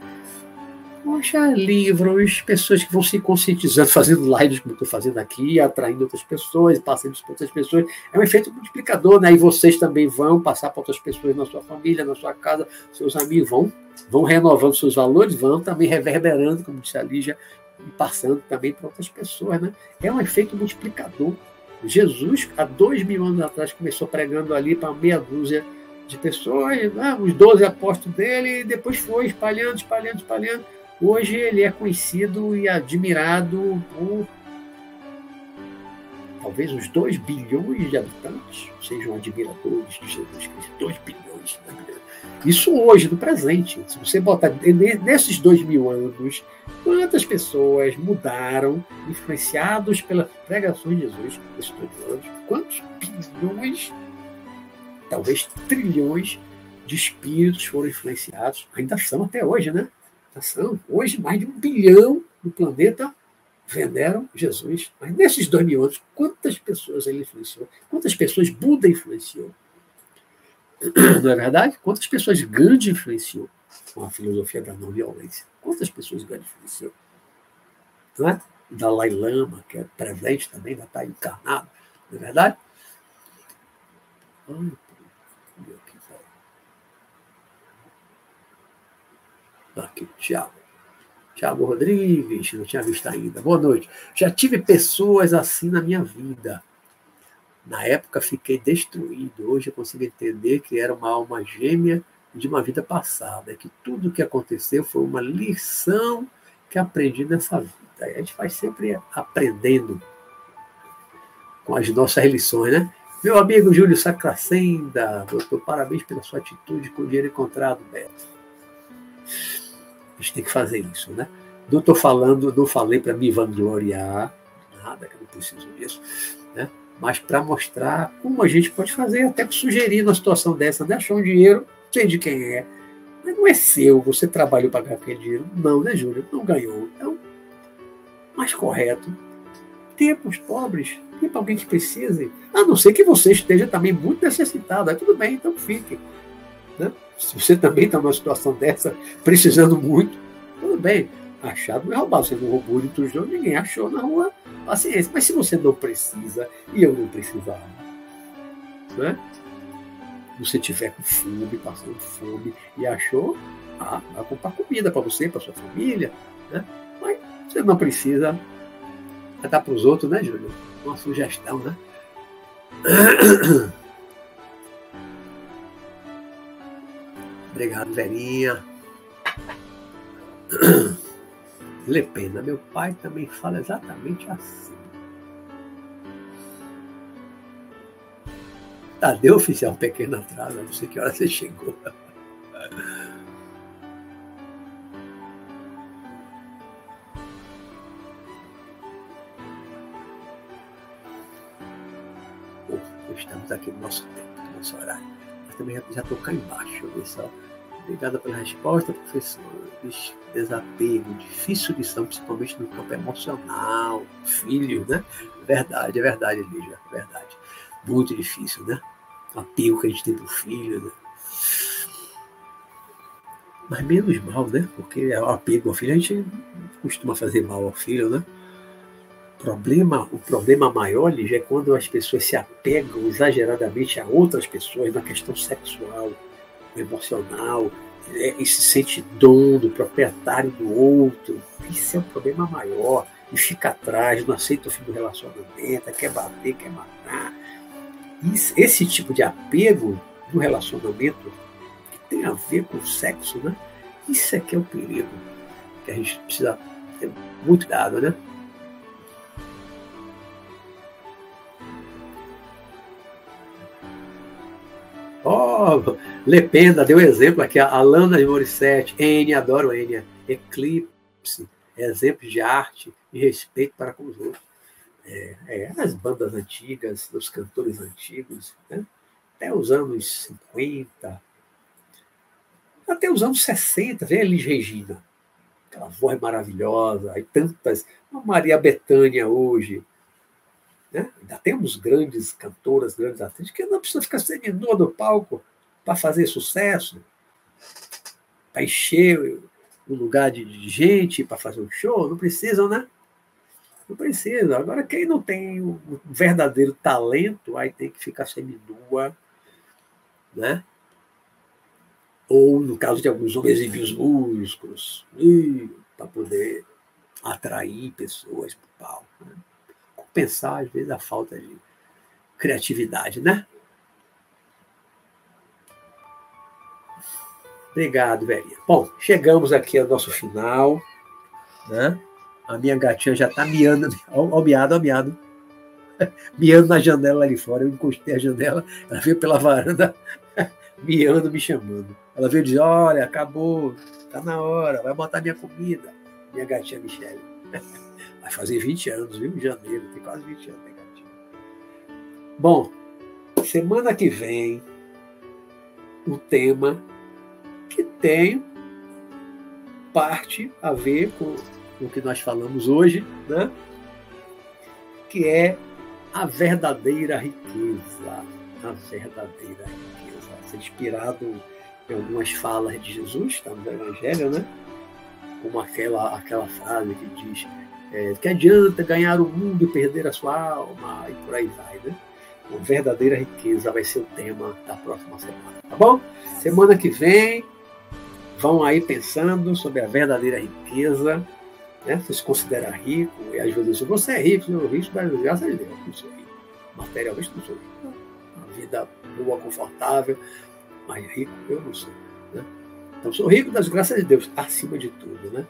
Poxa, livros, pessoas que vão se conscientizando, fazendo lives como estou fazendo aqui, atraindo outras pessoas, passando isso para outras pessoas. É um efeito multiplicador, né? E vocês também vão passar para outras pessoas na sua família, na sua casa, seus amigos vão, vão renovando seus valores, vão também reverberando, como disse a Lígia, e passando também para outras pessoas, né? É um efeito multiplicador. Jesus, há dois mil anos atrás, começou pregando ali para meia dúzia de pessoas, né, os doze apóstolos dele, e depois foi espalhando, espalhando, espalhando. Hoje ele é conhecido e admirado por talvez uns 2 bilhões de habitantes sejam admiradores de Jesus Cristo. 2 bilhões. Né? Isso hoje, no presente. Se você botar nesses dois mil anos, quantas pessoas mudaram, influenciados pelas pregações de Jesus anos? Quantos bilhões talvez trilhões de espíritos foram influenciados, ainda são até hoje, né? Ainda são. Hoje, mais de um bilhão no planeta veneram Jesus. Mas nesses dois mil anos, quantas pessoas ele influenciou? Quantas pessoas Buda influenciou? Não é verdade? Quantas pessoas Gandhi influenciou com a filosofia da não violência? Quantas pessoas influenciou? Não é? Dalai Lama, que é presente também, já está encarnado, não é verdade? Ai, aqui, Tiago. Tiago Rodrigues, não tinha visto ainda. Boa noite. Já tive pessoas assim na minha vida. Na época fiquei destruído. Hoje eu consigo entender que era uma alma gêmea de uma vida passada, que tudo o que aconteceu foi uma lição que aprendi nessa vida. A gente vai sempre aprendendo com as nossas lições, né? Meu amigo Júlio Sacracenda, doutor, parabéns pela sua atitude com o dinheiro encontrado, Beto. A gente tem que fazer isso, né? Não estou falando, não falei para me vangloriar, nada, que eu não preciso disso, né? mas para mostrar como a gente pode fazer, até sugerir uma situação dessa, né? achar um dinheiro, sei de quem é, mas não é seu, você trabalhou para ganhar aquele dinheiro. Não, né, Júlio? Não ganhou. Então, mais correto, ter para os pobres, ter para alguém que precise, a não ser que você esteja também muito necessitado, aí tudo bem, então fique. Né? Se você também está numa situação dessa, precisando muito, tudo bem. Achado não é roubado. Você não roubou de tudo, ninguém achou na rua. Paciência. Mas se você não precisa, e eu não precisava, né? Você tiver com fome, passando fome, e achou, ah, vai comprar comida para você, para sua família, né? Mas você não precisa dar para os outros, né, Júlio? Uma sugestão, né? *coughs* Obrigado, Verinha. *coughs* Le Pena, meu pai também fala exatamente assim. Tadeu oficial, um pequeno atraso, não sei que hora você chegou. estamos aqui no nosso tempo, no nosso horário. Mas também já estou cá embaixo, só. Obrigada pela resposta, professor. Desapego, difícil lição, principalmente no campo emocional, filho, né? Verdade, é verdade, Lígia, é verdade. Muito difícil, né? O apego que a gente tem pro filho, né? Mas menos mal, né? Porque o apego ao filho, a gente costuma fazer mal ao filho, né? Problema, o problema maior, Lígia, é quando as pessoas se apegam exageradamente a outras pessoas na questão sexual emocional, é, e se sente dono, do proprietário do outro. Isso é um problema maior. E fica atrás, não aceita o fim do relacionamento, quer bater, quer matar. Esse tipo de apego no relacionamento, que tem a ver com o sexo, né? Isso é que é o perigo. Que a gente precisa ter muito cuidado, né? Oh, Lependa deu exemplo aqui, a Alana de Morissette, N, adoro N, Eclipse, exemplos de arte e respeito para com os outros. É, é, as bandas antigas, dos cantores antigos, né? até os anos 50, até os anos 60, vem Elis Regina, aquela voz maravilhosa, e tantas, a Maria Bethânia hoje, né? Ainda temos grandes cantoras, grandes atrizes, que não precisa ficar seminua no palco para fazer sucesso, para encher o lugar de gente, para fazer um show. Não precisam, né? Não precisa. Agora, quem não tem o verdadeiro talento, aí tem que ficar seminua, né? Ou, no caso de alguns homens, exibir os músculos, para poder atrair pessoas para o palco. Né? compensar, às vezes, a falta de criatividade, né? Obrigado, velhinha. Bom, chegamos aqui ao nosso final. Né? A minha gatinha já está miando, ó, miado, ó, miado. *laughs* Miando na janela ali fora. Eu encostei a janela, ela veio pela varanda, *laughs* miando, me chamando. Ela veio dizer: Olha, acabou, tá na hora, vai botar minha comida. Minha gatinha Michelle. *laughs* Vai fazer 20 anos, viu? Em janeiro, tem quase 20 anos, né, gatinho? Bom, semana que vem, um tema que tem parte a ver com o que nós falamos hoje, né? que é a verdadeira riqueza. A verdadeira riqueza. Ser inspirado em algumas falas de Jesus, está no Evangelho, né? Como aquela, aquela frase que diz é, que adianta ganhar o mundo e perder a sua alma, e por aí vai, né? Uma verdadeira riqueza vai ser o tema da próxima semana, tá bom? Semana que vem, vão aí pensando sobre a verdadeira riqueza, né? Você se considera rico, e às vezes você é rico, é rico, mas graças a Deus, não sou rico. Materialmente não sou rico. Uma vida boa, confortável, mas rico eu não sou. Né? Então sou rico das graças de Deus, acima de tudo, né?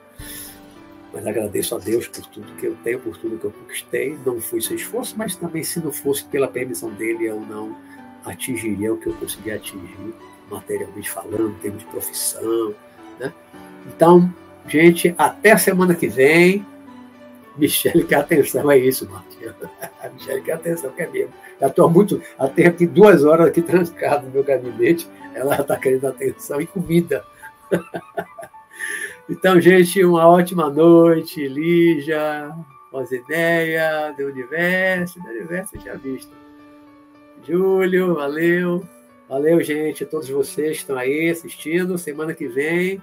Mas agradeço a Deus por tudo que eu tenho, por tudo que eu conquistei. Não fui sem esforço, mas também se não fosse pela permissão dele, eu não atingiria o que eu consegui atingir, materialmente falando, em termos de profissão. Né? Então, gente, até semana que vem. Michele quer atenção, é isso, Martinho. *laughs* Michele quer atenção, que é mesmo. Já estou muito. Até aqui duas horas aqui trancado no meu gabinete. Ela está querendo atenção e comida. *laughs* Então, gente, uma ótima noite. Lígia, Rosideia, do Universo, do Universo tinha visto. Júlio, valeu. Valeu, gente, todos vocês que estão aí assistindo. Semana que vem,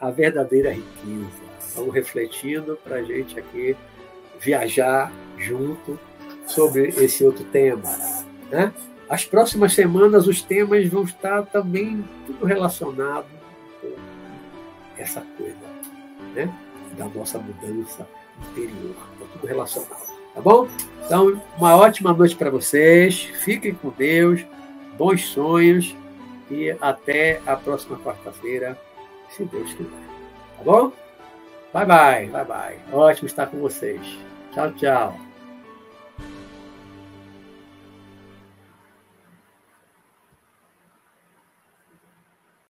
a verdadeira riqueza. Estamos refletindo para a gente aqui viajar junto sobre esse outro tema. Né? As próximas semanas, os temas vão estar também tudo relacionado essa coisa né? da nossa mudança interior. Está tudo relacionado. Tá bom? Então, uma ótima noite para vocês. Fiquem com Deus. Bons sonhos. E até a próxima quarta-feira, se Deus quiser. Tá bom? Bye, bye. Bye, bye. Ótimo estar com vocês. Tchau, tchau.